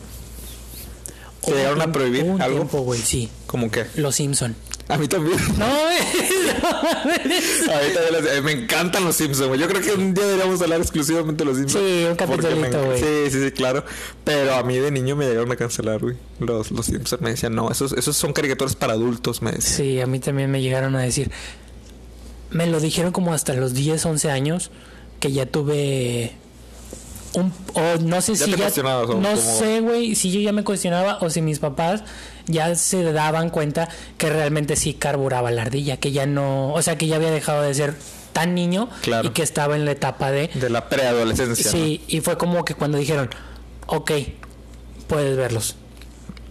¿Te llegaron a prohibir un algo? tiempo, güey, sí. ¿Cómo que? Los Simpson. A mí también. No. A mí también eh, me encantan los Simpsons, güey. Yo creo que un día deberíamos hablar exclusivamente de los Simpsons. Sí, un capitulito, güey. Sí, sí, sí, claro. Pero a mí de niño me llegaron a cancelar, güey. Los, los Simpsons me decían, no, esos, esos son caricaturas para adultos, me decían. Sí, a mí también me llegaron a decir. Me lo dijeron como hasta los 10, 11 años que ya tuve un o no sé Ya si ya no sé, güey, si yo ya me cuestionaba o si mis papás ya se daban cuenta que realmente sí carburaba la ardilla, que ya no, o sea, que ya había dejado de ser tan niño Claro. y que estaba en la etapa de De la preadolescencia. Sí, y fue como que cuando dijeron, ok, puedes verlos.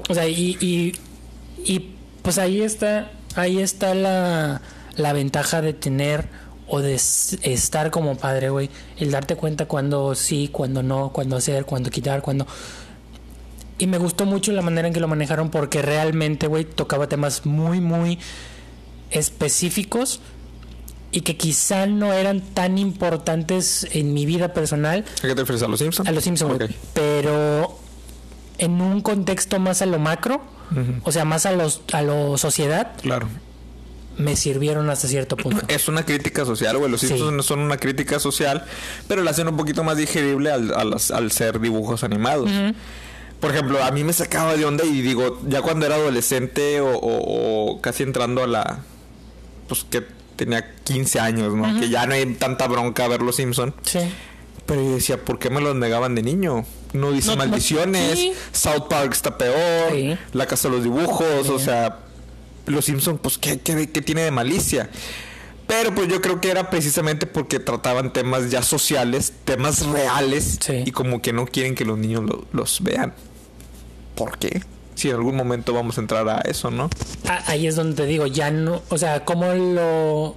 O sea, y, y, y, pues ahí está, ahí está la, la ventaja de tener o de estar como padre, güey. El darte cuenta cuando sí, cuando no, cuando hacer, cuando quitar, cuando... Y me gustó mucho la manera en que lo manejaron porque realmente, güey, tocaba temas muy, muy específicos y que quizá no eran tan importantes en mi vida personal ¿A qué te refieres? ¿A los Simpsons? a los Simpsons, güey. Ok. pero en un contexto más a lo macro, o sea, más a los a lo sociedad, Claro. Me sirvieron hasta cierto punto. Es una crítica social, güey. Los Sí. Simpsons no son una crítica social, pero la hacen un poquito más digerible al, a al ser dibujos animados. Por ejemplo, a mí me sacaba de onda y digo, ya cuando era adolescente o, o- o casi entrando a la... Pues que tenía 15 años, ¿no? Que ya no hay tanta bronca ver los Simpsons. Sí. Pero yo decía, ¿por qué me los negaban de niño? No dice No, no, maldiciones, sí. South Park está peor, Sí. La Casa de los Dibujos, Sí. o sea, Los Simpsons, pues, ¿qué, qué, qué tiene de malicia? Pero pues yo creo que era precisamente porque trataban temas ya sociales, temas reales, Sí. y como que no quieren que los niños lo- los vean. ¿Por qué? Si en algún momento vamos a entrar a eso, ¿no? Ah, Ahí es donde te digo, ya no, o sea, cómo lo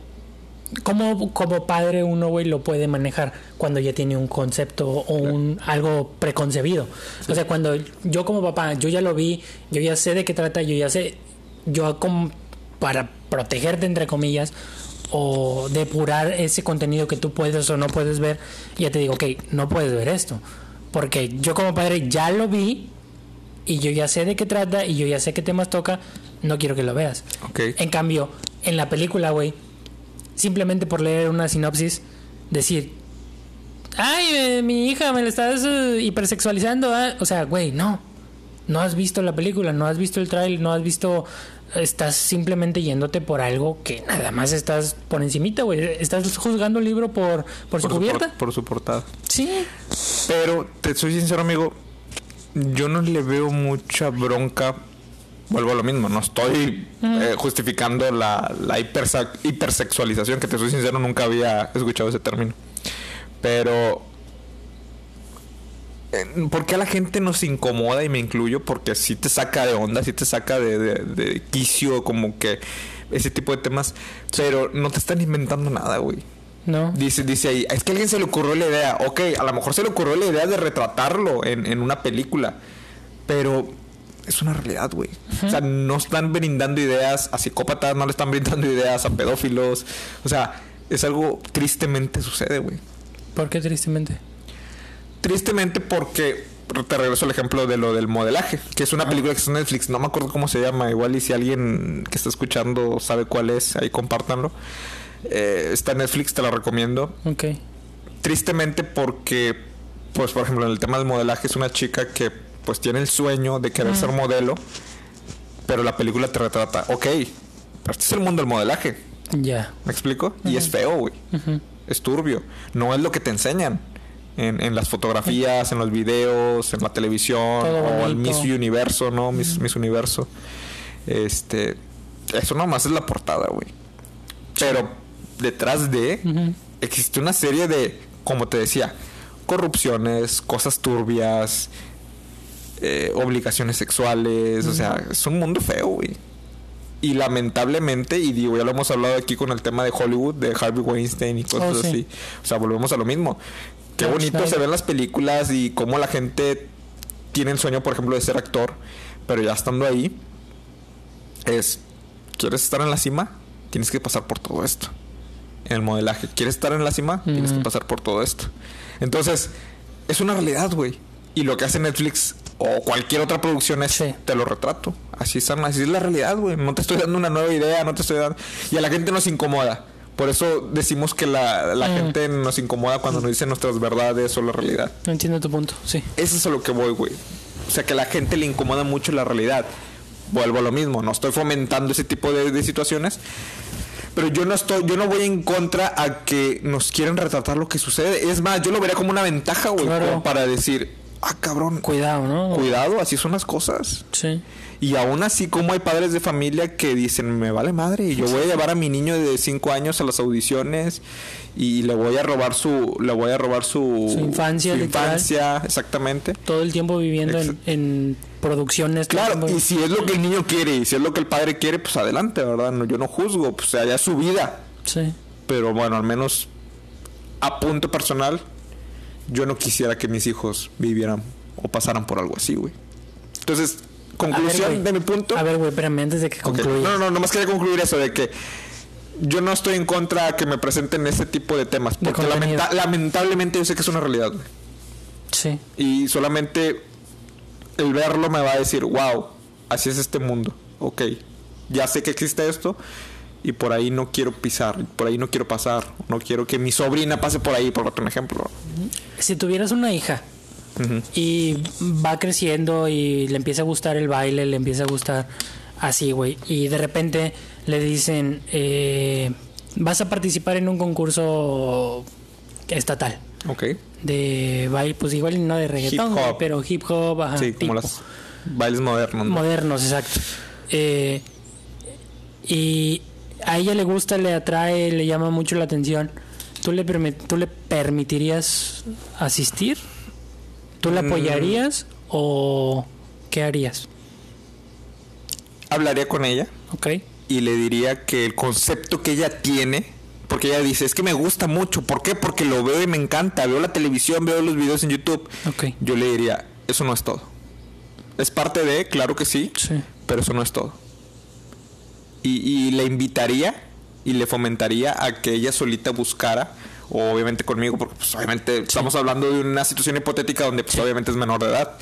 cómo como padre uno güey lo puede manejar cuando ya tiene un concepto o un algo preconcebido. O sea, cuando yo como papá, yo ya lo vi, yo ya sé de qué trata, yo ya sé yo como para protegerte entre comillas o depurar ese contenido que tú puedes o no puedes ver, ya te digo, ok, no puedes ver esto. Porque yo como padre ya lo vi y yo ya sé de qué trata y yo ya sé qué temas toca, no quiero que lo veas. Ok. En cambio, en la película, güey, simplemente por leer una sinopsis, decir, ay, eh, mi hija me la estás eh, hipersexualizando, ah". o sea, güey, no, no has visto la película, no has visto el trailer, no has visto, estás simplemente yéndote por algo que nada más estás por encimita, güey, estás juzgando el libro por, por, su cubierta. por- por su portada. Sí, Pero te soy sincero, amigo, yo no le veo mucha bronca. Vuelvo a lo mismo, no estoy eh, justificando la, la hipersexualización, que te soy sincero, nunca había escuchado ese término. Pero, ¿por qué a la gente nos incomoda y me incluyo? Porque sí te saca de onda, sí te saca de, de, de quicio, como que ese tipo de temas. Pero no te están inventando nada, güey. no. Dice, dice ahí, es que a alguien se le ocurrió la idea. Ok, a lo mejor se le ocurrió la idea de retratarlo en, en una película. Pero es una realidad, güey. O sea, no están brindando ideas a psicópatas, no le están brindando ideas a pedófilos. O sea, es algo tristemente sucede, güey. ¿Por qué tristemente? Tristemente porque te regreso al ejemplo de lo del modelaje, que es una película que está en Netflix, no me acuerdo cómo se llama, igual y si alguien que está escuchando sabe cuál es, ahí compártanlo. Eh, está en Netflix, te la recomiendo. Ok. tristemente porque pues por ejemplo en el tema del modelaje es una chica que pues tiene el sueño de querer ser modelo pero la película te retrata ok pero este es el mundo del modelaje Ya. ¿me explico? y es feo güey es turbio no es lo que te enseñan en, en las fotografías en los videos en la televisión o el bonito. Miss Universo no Miss, Miss Universo este eso nomás es la portada güey pero detrás de existe una serie de, como te decía, corrupciones, cosas turbias, eh, obligaciones sexuales, o sea, es un mundo feo, güey. Y lamentablemente, y digo, ya lo hemos hablado aquí con el tema de Hollywood, de Harvey Weinstein y cosas Oh, sí. así. O sea, volvemos a lo mismo. Qué bonito se ven las películas y cómo la gente tiene el sueño, por ejemplo, de ser actor, pero ya estando ahí, es, ¿quieres estar en la cima? Tienes que pasar por todo esto. En el modelaje, ¿quieres estar en la cima? Tienes que pasar por todo esto. Entonces, es una realidad, güey. Y lo que hace Netflix o cualquier otra producción es Sí. te lo retrato. Así es, así es la realidad, güey. No te estoy dando una nueva idea, no te estoy dando. Y a la gente nos incomoda. Por eso decimos que la, la Mm. gente nos incomoda cuando nos dicen nuestras verdades o la realidad. No entiendo tu punto, sí. Eso es a lo que voy, güey. O sea, que a la gente le incomoda mucho la realidad. Vuelvo a lo mismo, no estoy fomentando ese tipo de, de situaciones. Pero yo no estoy, yo no voy en contra a que nos quieran retratar lo que sucede. Es más, yo lo vería como una ventaja, güey, Claro. para decir, ah, cabrón, Cuidado, ¿no? cuidado, así son las cosas. Sí. Y aún así, como hay padres de familia que dicen, me vale madre, y yo voy a llevar a mi niño de 5 años a las audiciones y le voy a robar su, le voy a robar su, Su infancia, su infancia, exactamente. Todo el tiempo viviendo en, Ex- en producciones. Claro, y si es lo que el niño quiere y si es lo que el padre quiere, pues adelante, ¿verdad? No, yo no juzgo, pues allá es su vida. Sí. Pero bueno, al menos a punto personal, yo no quisiera que mis hijos vivieran o pasaran por algo así, güey. Entonces, Ver, conclusión de mi punto. A ver, güey, espérame, antes de que concluya. No, no, nomás quería concluir eso de que yo no estoy en contra que me presenten ese tipo de temas. De Porque lamenta- lamentablemente yo sé que es una realidad, güey. Sí. Y solamente el verlo me va a decir, wow, así es este mundo. Ok, ya sé que existe esto y por ahí no quiero pisar, por ahí no quiero pasar. No quiero que mi sobrina pase por ahí, por otro ejemplo. Si tuvieras una hija Y va creciendo y le empieza a gustar el baile, le empieza a gustar así, güey, y de repente le dicen, eh, vas a participar en un concurso estatal Ok. de baile, pues igual no de reggaetón, Hip pero hip hop, ajá, sí, como tipo. los bailes modernos. ¿no? modernos, exacto. Eh, y a ella le gusta, le atrae, le llama mucho la atención. ¿Tú le, tú le permitirías asistir? ¿Tú la Mm. apoyarías o qué harías? Hablaría con ella ¿Ok? y le diría que el concepto que ella tiene, porque ella dice, es que me gusta mucho. ¿Por qué? Porque lo veo y me encanta. Veo la televisión, veo los videos en YouTube. Ok. Yo le diría, eso no es todo. Es parte de, claro que sí, Sí. pero eso no es todo. Y, y le invitaría y le fomentaría a que ella solita buscara, o obviamente conmigo, porque pues, obviamente estamos hablando de una situación hipotética donde pues, obviamente es menor de edad,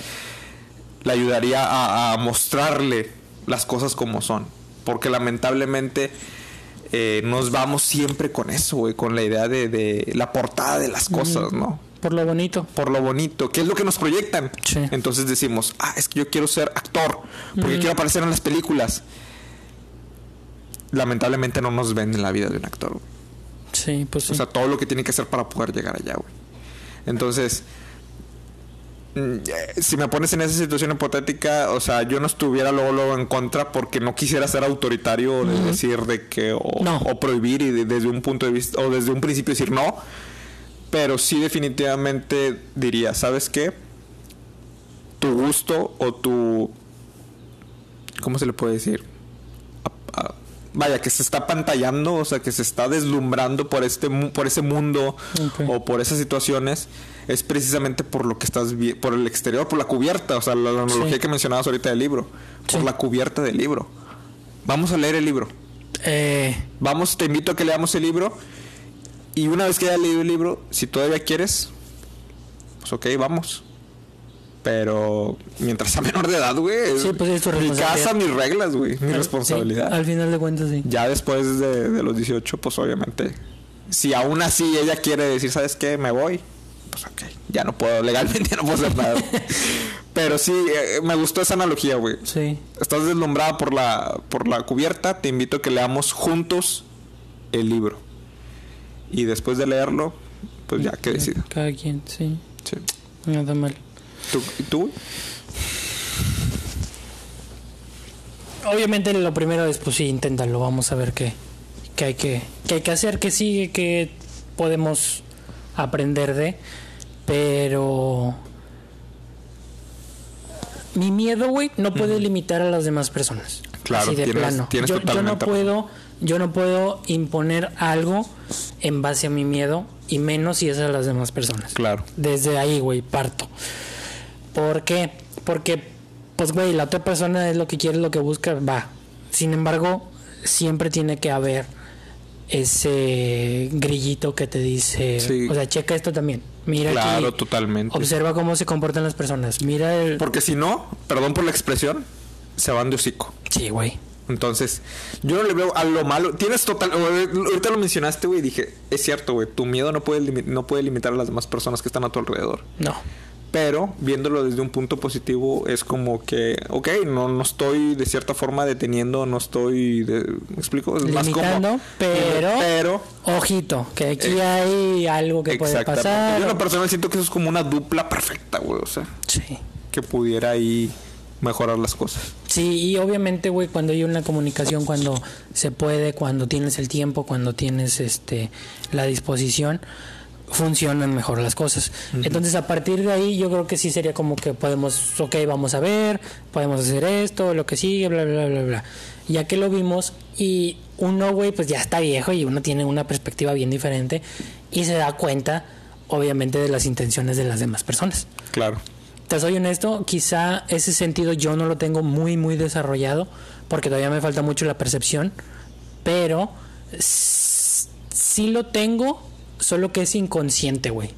le ayudaría a, a mostrarle las cosas como son. Porque lamentablemente eh, nos vamos siempre con eso, güey, con la idea de, de la portada de las cosas, ¿no? Por lo bonito. por lo bonito, que es lo que nos proyectan. Sí. Entonces decimos, ah, es que yo quiero ser actor, porque quiero aparecer en las películas. Lamentablemente no nos ven en la vida de un actor. güey. Sí, pues sí. O sea, todo lo que tiene que hacer para poder llegar allá, güey. Entonces, mm, si me pones en esa situación hipotética, o sea, yo no estuviera luego, luego en contra porque no quisiera ser autoritario de decir de que o, No. o prohibir y de- desde un punto de vista o desde un principio decir no. Pero sí definitivamente diría, ¿sabes qué? Tu gusto o tu... ¿Cómo se le puede decir? Vaya, que se está pantallando, o sea, que se está deslumbrando por, este, por ese mundo o por esas situaciones, es precisamente por lo que estás por el exterior, por la cubierta, o sea, la, la analogía Sí. que mencionabas ahorita del libro, por Sí. la cubierta del libro. Vamos a leer el libro. Eh, Vamos, te invito a que leamos el libro. Y una vez que hayas leído el libro, si todavía quieres, pues ok, vamos. Pero mientras sea menor de edad, güey. Sí, pues es tu Mi casa, mis reglas, güey. Mi al- responsabilidad. sí, al final de cuentas, sí. Ya después de, de los 18, pues obviamente. Si aún así ella quiere decir, ¿sabes qué? Me voy. Pues ok, ya no puedo, legalmente ya no puedo hacer nada. Pero sí, eh, me gustó esa analogía, güey. Sí. Estás deslumbrada por la, por la cubierta, te invito a que leamos juntos el libro. Y después de leerlo, pues ya que decida. Cada quien, sí. Sí. Nada mal. ¿Tú? Obviamente lo primero es, pues sí, inténtalo, vamos a ver qué, qué hay que, qué hay que hacer, qué sigue, qué podemos aprender de, pero mi miedo, güey, no puede limitar a las demás personas. Claro, Así de tienes- plano. tienes yo, yo no puedo, yo no puedo imponer algo en base a mi miedo y menos si es a las demás personas. Claro. Desde ahí, güey, parto. ¿Por qué? Porque, pues, güey, la otra persona es lo que quiere, lo que busca, va. Sin embargo, siempre tiene que haber ese grillito que te dice, Sí. o sea, checa esto también. Mira Claro, aquí, totalmente. observa cómo se comportan las personas. Mira el Porque si no, perdón por la expresión, se van de hocico. Sí, güey. Entonces, yo no le veo a lo malo. Tienes total. Ahorita lo mencionaste, güey. Dije, es cierto, güey. Tu miedo no puede, no puede limitar a las demás personas que están a tu alrededor. No. Pero viéndolo desde un punto positivo, es como que, ok, no, no estoy de cierta forma deteniendo, no estoy. De, ¿Me explico? Es más como. pero- Pero. Ojito, que aquí hay algo que puede pasar. Yo en lo personal siento que eso es como una dupla perfecta, güey. O sea, Sí. que pudiera ahí mejorar las cosas. Sí, y obviamente, güey, cuando hay una comunicación, cuando se puede, cuando tienes el tiempo, cuando tienes este la disposición, funcionan mejor las cosas. Entonces, a partir de ahí, yo creo que sí sería como que podemos, ok, vamos a ver, podemos hacer esto, lo que sigue, bla, bla, bla, bla. Ya que lo vimos, y uno, güey, pues ya está viejo y uno tiene una perspectiva bien diferente y se da cuenta, obviamente, de las intenciones de las demás personas. Claro. Te soy honesto, quizá ese sentido yo no lo tengo muy, muy desarrollado, porque todavía me falta mucho la percepción, pero sí lo tengo, solo que es inconsciente, güey.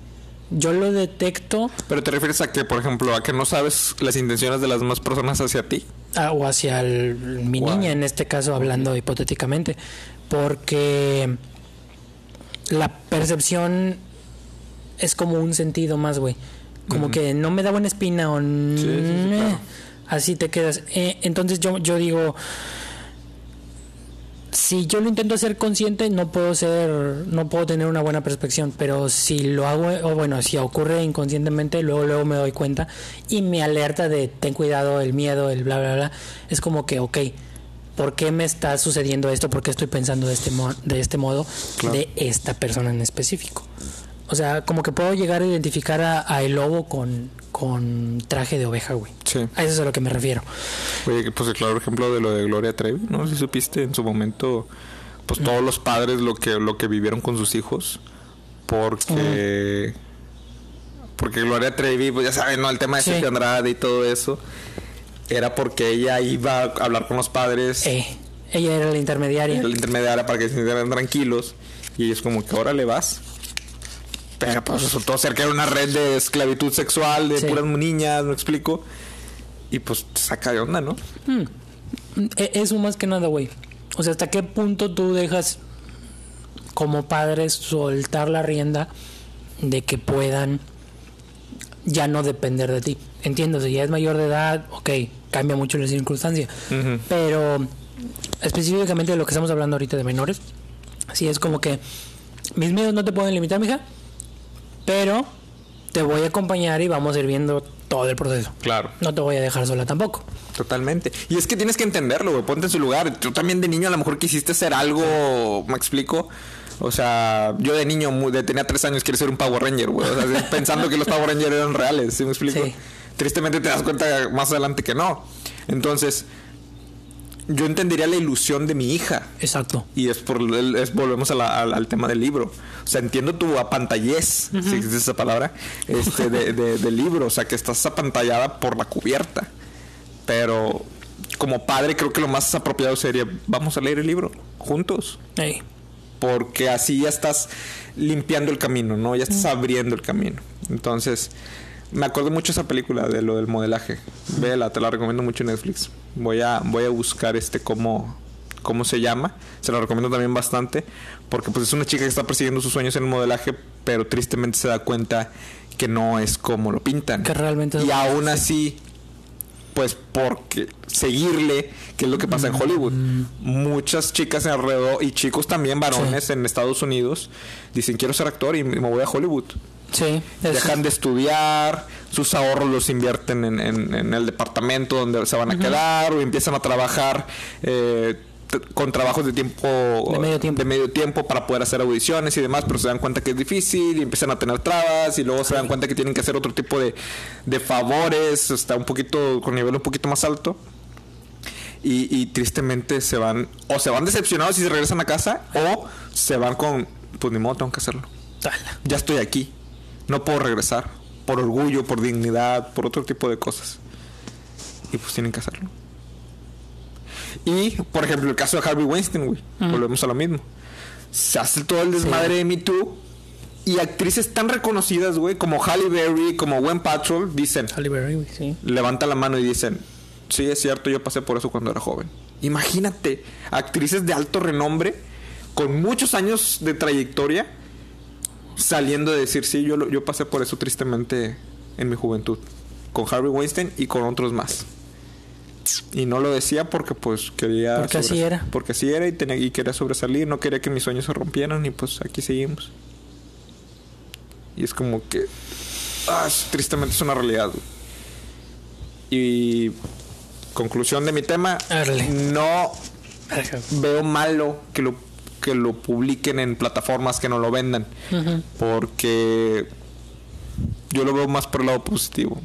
Yo lo detecto Pero te refieres a que, por ejemplo, a que no sabes las intenciones de las demás personas hacia ti. ah, o hacia el- mi niña, en este caso hablando hipotéticamente, porque la percepción es como un sentido más, güey. Como que no me da buena espina o sí, sí, "Neh", claro. así te quedas. Eh, entonces yo, yo digo, si yo lo intento hacer consciente, no puedo ser, no puedo tener una buena perspección, pero si lo hago, o bueno, si ocurre inconscientemente, luego, luego me doy cuenta y me alerta de ten cuidado, el miedo, el bla, bla, bla. Es como que, ok, ¿por qué me está sucediendo esto? ¿Por qué estoy pensando de este, mo- de este modo Claro. de esta persona en específico? O sea, como que puedo llegar a identificar a, a el lobo con, con traje de oveja, güey. Sí. A eso es a lo que me refiero. Oye, pues el claro ejemplo de lo de Gloria Trevi, ¿no? Si supiste en su momento, pues todos los padres lo que, lo que vivieron con sus hijos, porque... Porque Gloria Trevi, pues ya saben, ¿no? El tema de Sí. Sergio Andrade y todo eso, era porque ella iba a hablar con los padres, Eh, ella era la intermediaria. era la intermediaria para que se sintieran tranquilos, y ellos como que ahora le vas. Pero pues resultó ser que era una red de esclavitud sexual, de Sí. puras niñas, me explico. Y pues saca de onda, ¿no? E- Eso más que nada, güey. O sea, ¿hasta qué punto tú dejas como padres soltar la rienda de que puedan ya no depender de ti? Entiendo, si ya es mayor de edad, ok, cambia mucho la circunstancia. Pero específicamente de lo que estamos hablando ahorita de menores, sí es como que mis miedos no te pueden limitar, mija, pero te voy a acompañar y vamos a ir viendo todo el proceso. Claro. No te voy a dejar sola tampoco. Totalmente. Y es que tienes que entenderlo, güey. Ponte en su lugar. Tú también de niño a lo mejor quisiste hacer algo, ¿me explico? O sea, yo de niño, de, tenía tres años, quería ser un Power Ranger, güey. O sea, pensando que los Power Rangers eran reales, ¿sí me explico? Sí. Tristemente te das cuenta más adelante que no. Entonces, yo entendería la ilusión de mi hija. Exacto. Y es por es, volvemos a la- al, al tema del libro. O sea, entiendo tu apantallez, si existe esa palabra, este, de- de- del libro. O sea, que estás apantallada por la cubierta. Pero como padre creo que lo más apropiado sería, vamos a leer el libro juntos. Ey. Porque así ya estás limpiando el camino, ¿no? Ya estás abriendo el camino. Entonces, me acuerdo mucho esa película de lo del modelaje. Vela, te la recomiendo mucho en Netflix. Voy a, voy a buscar este cómo, cómo se llama. Se la recomiendo también bastante. Porque pues es una chica que está persiguiendo sus sueños en el modelaje, pero tristemente se da cuenta que no es como lo pintan. Que realmente es- Y aún así, pues porque seguirle, que es lo que pasa en Hollywood. Muchas chicas alrededor y chicos también, varones en Estados Unidos, dicen quiero ser actor y me voy a Hollywood. Sí, Dejan de estudiar, sus ahorros los invierten en, en- en el departamento donde se van a quedar o empiezan a trabajar eh, con trabajos de tiempo De medio tiempo. de medio tiempo para poder hacer audiciones y demás, pero se dan cuenta que es difícil y empiezan a tener trabas y luego se dan cuenta que tienen que hacer otro tipo de, de favores, está un poquito con nivel un poquito más alto. Y, y tristemente se van, o se van decepcionados y se regresan a casa, o se van con, pues ni modo, tengo que hacerlo ya estoy aquí, no puedo regresar, por orgullo, por dignidad, por otro tipo de cosas. Y pues tienen que hacerlo. Y, por ejemplo, el caso de Harvey Weinstein, güey, volvemos a lo mismo. Se hace todo el desmadre de Me Too. Y actrices tan reconocidas, güey, como Halle Berry, como Gwen Patrol, dicen, Halle Berry, güey, sí. levantan la mano y dicen, sí, es cierto, yo pasé por eso cuando era joven. Imagínate, actrices de alto renombre, con muchos años de trayectoria, saliendo de decir, sí, yo, yo pasé por eso tristemente en mi juventud, con Harvey Weinstein y con otros más. Y no lo decía porque pues quería... Porque así era. Porque así era y, tenía, y quería sobresalir, no quería que mis sueños se rompieran y pues aquí seguimos. Y es como que... Ah, es- tristemente es una realidad. Y conclusión de mi tema, no veo malo que lo que lo publiquen en plataformas que no lo vendan, porque yo lo veo más por el lado positivo.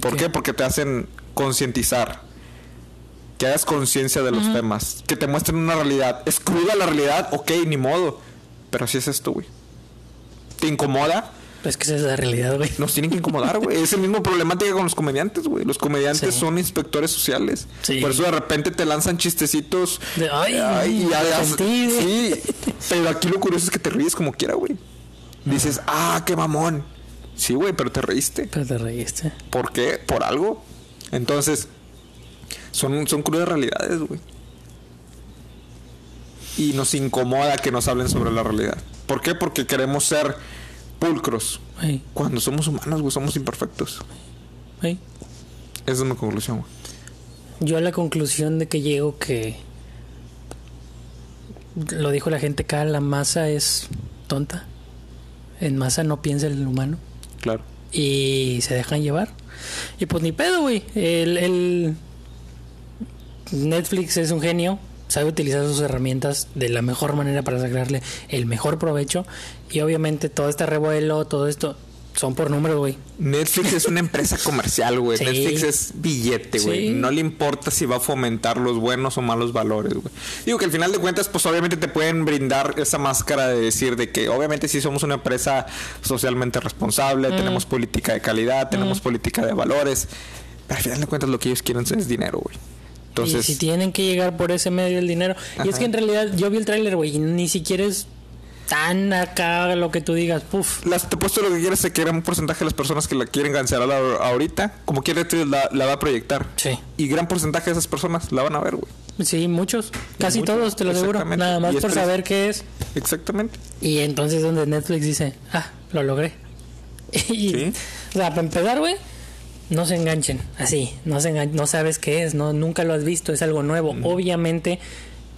¿Por qué? Porque te hacen concientizar. Que hagas conciencia de los temas. Que te muestren una realidad. Excluida la realidad, ok, ni modo. Pero así es esto, güey. ¿Te incomoda? Es que esa es la realidad, güey. Nos tienen que incomodar, güey. Es el mismo problemática con los comediantes, güey. Los comediantes Sí. son inspectores sociales. Sí. Por eso de repente te lanzan chistecitos. De, ay, y ya- ya- sentí, güey. Sí. Pero aquí lo curioso es que te ríes como quiera, güey. Dices, ah, qué mamón. Sí, güey, pero te reíste. Pero te reíste. ¿Por qué? Por algo. Entonces, son, son crudas realidades, güey. Y nos incomoda que nos hablen sobre la realidad. ¿Por qué? Porque queremos ser pulcros. Cuando somos humanos, güey, somos imperfectos. Esa es mi conclusión, güey. Yo a la conclusión de que llego que lo dijo la gente acá, la masa es tonta. En masa no piensa el humano Claro. y se dejan llevar. Y pues ni pedo, güey. El, el Netflix es un genio, sabe utilizar sus herramientas de la mejor manera para sacarle el mejor provecho. Y obviamente todo este revuelo, todo esto, son por números, güey. Netflix es una empresa comercial, güey. Sí. Netflix es billete, güey. Sí. No le importa si va a fomentar los buenos o malos valores, güey. Digo que al final de cuentas, pues obviamente te pueden brindar esa máscara de decir de que obviamente sí somos una empresa socialmente responsable, tenemos política de calidad, tenemos política de valores. Pero al final de cuentas lo que ellos quieren es dinero, güey. Entonces, y si tienen que llegar por ese medio el dinero. Y es que en realidad yo vi el tráiler, güey, y ni siquiera es tan acá lo que tú digas, puf. las, te he puesto lo que quieres, se quiere un porcentaje de las personas que la quieren cancelar ahorita, como quiere la, la va a proyectar. Sí. Y gran porcentaje de esas personas la van a ver, güey. Sí, muchos. Casi Muchos, todos, te lo aseguro. Nada más por saber qué es. Exactamente. Y entonces donde Netflix dice, ah, lo logré. y, Sí. O sea, para empezar, güey, no se enganchen. Así, no se engan- no sabes qué es, no, nunca lo has visto, es algo nuevo. Obviamente,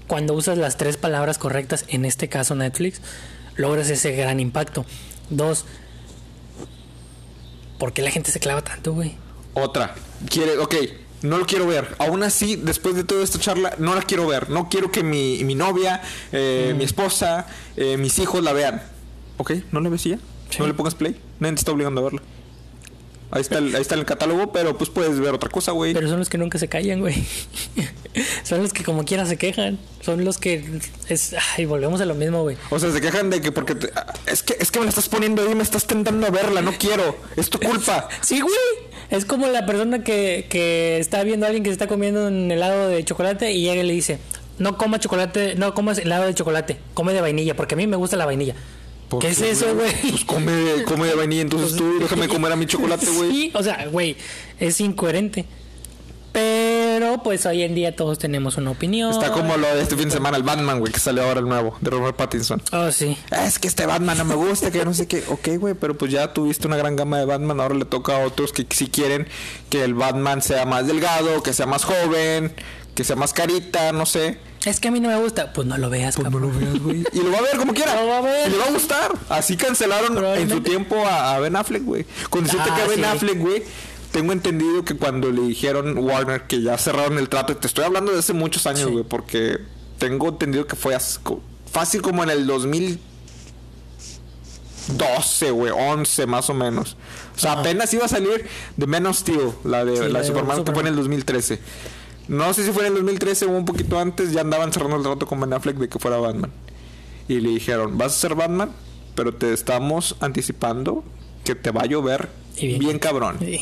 cuando usas las tres palabras correctas, en este caso Netflix, logras ese gran impacto. Dos, ¿por qué la gente se clava tanto, güey? Otra. Quiere, ok, no lo quiero ver. Aún así, después de toda esta charla, no la quiero ver. No quiero que mi, mi novia, eh, mi esposa, eh, mis hijos la vean. Ok, ¿no la ves ya? Sí. No le pongas play. Nadie te está obligando a verla. Ahí está, el, ahí está el catálogo, pero pues puedes ver otra cosa, güey. Pero son los que nunca se callan, güey. son los que como quiera se quejan. Son los que... Es... Ay, volvemos a lo mismo, güey. O sea, se quejan de que porque... te- es, que, es que me la estás poniendo ahí, me estás tentando a verla, no quiero. Es tu culpa. Sí, güey. Es como la persona que, que está viendo a alguien que se está comiendo un helado de chocolate y llega y le dice, no comas chocolate, no comas helado de chocolate, come de vainilla, porque a mí me gusta la vainilla. ¿Por ¿Qué es eso, güey? Pues come, come de vainilla, entonces tú déjame comer a mi chocolate, güey. Sí, o sea, güey, es incoherente. Pero pues hoy en día todos tenemos una opinión. Está como lo de este fin de semana, el Batman, güey, que salió ahora el nuevo, de Robert Pattinson. Oh, sí. Es que este Batman no me gusta, que yo no sé qué. Ok, güey, pero pues ya tuviste una gran gama de Batman. Ahora le toca a otros que si quieren que el Batman sea más delgado, que sea más joven, que sea más carita, no sé. Es que a mí no me gusta. Pues no lo veas, cabrón. Y lo va a ver como quiera. Lo va a ver. Y le va a gustar. Así cancelaron en su tiempo a, Ben Affleck, güey. Con decirte Ah, que a Ben sí. Affleck, güey. Tengo entendido que cuando le dijeron Warner que ya cerraron el trato, te estoy hablando de hace muchos años, Sí. güey, porque tengo entendido que fue as- co- fácil como en el 2012, güey, 11 más o menos. O sea, apenas iba a salir de Men of Steel, la de Sí, la la de de Superman, que fue en el Superman. 2013. No sé si fue en el 2013 o un poquito antes, ya andaban cerrando el trato con Ben Affleck de que fuera Batman. Y le dijeron, vas a ser Batman, pero te estamos anticipando que te va a llover Y bien, bien- cabrón. Sí.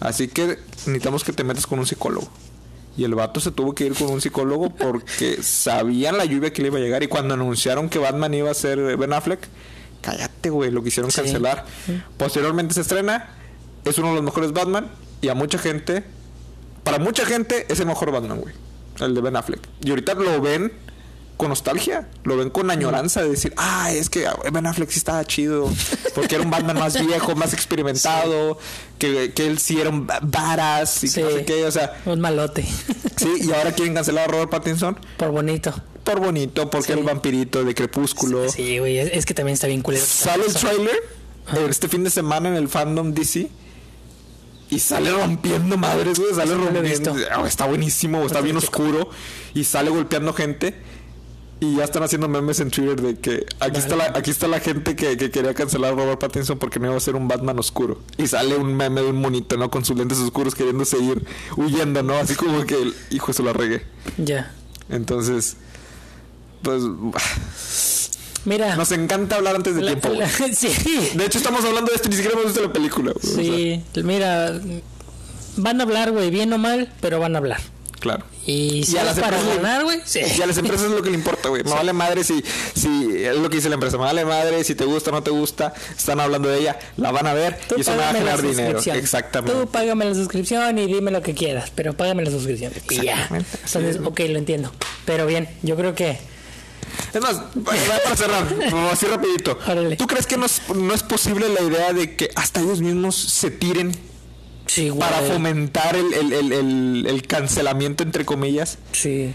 Así que necesitamos que te metas con un psicólogo. Y el vato se tuvo que ir con un psicólogo porque sabían la lluvia que le iba a llegar. Y cuando anunciaron que Batman iba a ser Ben Affleck, cállate, güey, lo quisieron Sí. cancelar. Posteriormente se estrena, es uno de los mejores Batman. Y a mucha gente, para mucha gente, es el mejor Batman, güey. El de Ben Affleck. Y ahorita lo ven con nostalgia, lo ven con añoranza de decir, ah, es que Ben Affleck sí estaba chido, porque era un Batman más viejo, más experimentado, que, que él sí era un badass y que no sé qué, o sea, Un malote. sí, y ahora quieren cancelar a Robert Pattinson Por bonito. por bonito, porque Sí. el vampirito de Crepúsculo. Sí, güey. Es, es que también está bien culero. Sale el trailer este fin de semana en el fandom DC. Y sale rompiendo madres, güey. Sale lo rompiendo. Ah, Está buenísimo, está Lo bien oscuro. Y sale golpeando gente. Y ya están haciendo memes en Twitter de que aquí está la, aquí está la gente que, que quería cancelar a Robert Pattinson porque no iba a ser un Batman oscuro. Y sale un meme de un monito, ¿no? Con sus lentes oscuros queriendo seguir huyendo, ¿no? Así como que el hijo se la regué. Ya. Entonces, pues Mira. nos encanta hablar antes de la- tiempo. la- sí. De hecho, estamos hablando de esto, ni siquiera hemos visto la película. güey. O sea, Sí. Mira. Van a hablar, güey, bien o mal, pero van a hablar. claro. Y si Y a las para empresas- ganar, güey, sí. Y a las empresas es lo que le importa, güey. Me vale madre si, si es lo que dice la empresa. Me vale madre si te gusta o no te gusta. Están hablando de ella, la van a ver Tú y eso me va a generar dinero. Exactamente. Tú págame la suscripción y dime lo que quieras, pero págame la suscripción. Y ya. Entonces, es. ok, lo entiendo. Pero bien, yo creo que Es más, para cerrar, así rapidito. Órale. ¿Tú crees que no es, no es posible la idea de que hasta ellos mismos se tiren sí, para fomentar el, el, el, el- el cancelamiento, entre comillas? Sí.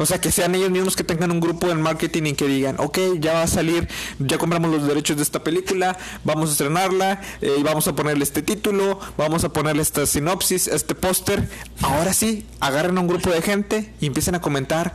O sea, que sean ellos mismos que tengan un grupo en marketing y que digan, ok, ya va a salir, ya compramos los derechos de esta película, vamos a estrenarla, eh, y vamos a ponerle este título, vamos a ponerle esta sinopsis, este póster. Ahora sí, agarren a un grupo de gente y empiecen a comentar,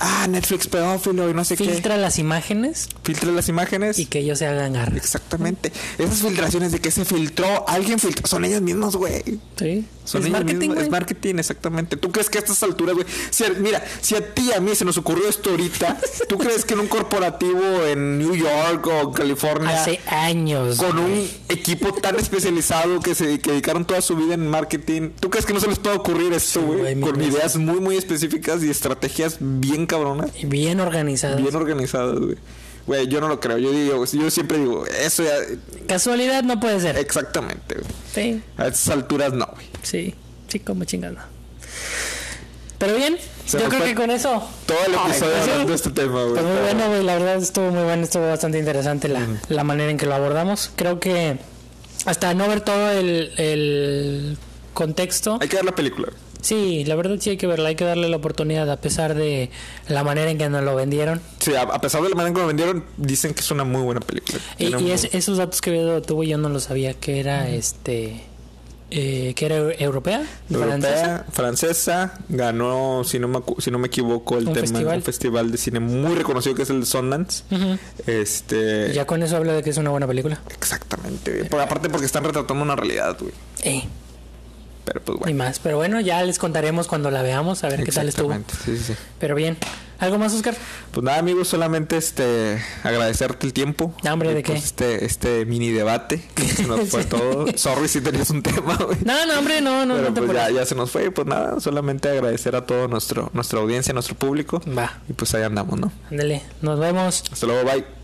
ah, Netflix pedófilo y no sé Filtra las imágenes qué. Filtre las imágenes. y que ellos se hagan garra. Exactamente. Esas filtraciones de que se filtró, alguien filtró, son ellos mismos, güey. Sí. Son es ellos marketing, mismos, es marketing, exactamente. ¿Tú crees que a estas alturas, güey? Si mira, si a ti y a mí se nos ocurrió esto ahorita, ¿tú crees que en un corporativo en New York o California, Hace años. con un equipo tan especializado que se que dedicaron toda su vida en marketing, ¿tú crees que no se les puede ocurrir esto, güey? con ideas muy, muy específicas y estrategias bien cabronas, Bien organizados. bien organizadas, güey. Güey, yo no lo creo. Yo digo, yo siempre digo, eso ya. Casualidad no puede ser. Exactamente, güey. Sí, A estas alturas no, güey. sí. Sí, como chingando. Pero bien, Se yo creo que con eso. Todo el episodio pues hablando de este tema, güey. Pues muy bueno, güey. La verdad estuvo muy bueno, estuvo bastante interesante la, la manera en que lo abordamos. Creo que hasta no ver todo el, el contexto. Hay que ver la película. Sí, la verdad sí hay que verla, hay que darle la oportunidad a pesar de la manera en que nos lo vendieron. Sí, a, a pesar de la manera en que lo vendieron, dicen que es una muy buena película. Y, es- esos datos que veo tuvo yo no lo sabía que era este eh, que era eu- europea, francesa. Europea, francesa, ganó, si no me, si no me equivoco, el Un tema festival. un festival de cine muy reconocido que es el de Sundance. Este. Ya con eso habla de que es una buena película. Exactamente. Por, aparte, porque están retratando una realidad, güey. Eh, Pero pues bueno. más, pero bueno, ya les contaremos cuando la veamos a ver qué tal estuvo. Sí, sí, sí. Pero bien, ¿algo más, Oscar? Pues nada, amigos, solamente este agradecerte el tiempo. Y, ¿de qué? pues, Este, este mini debate. que Se nos fue todo. Sorry si tenías un tema, güey. No, no, hombre, no, no, Pero no te pues ya, ya se nos fue, pues nada, solamente agradecer a todo nuestro, nuestra audiencia, nuestro público. Va, Y pues ahí andamos, ¿no? ándale, nos vemos. Hasta luego, bye.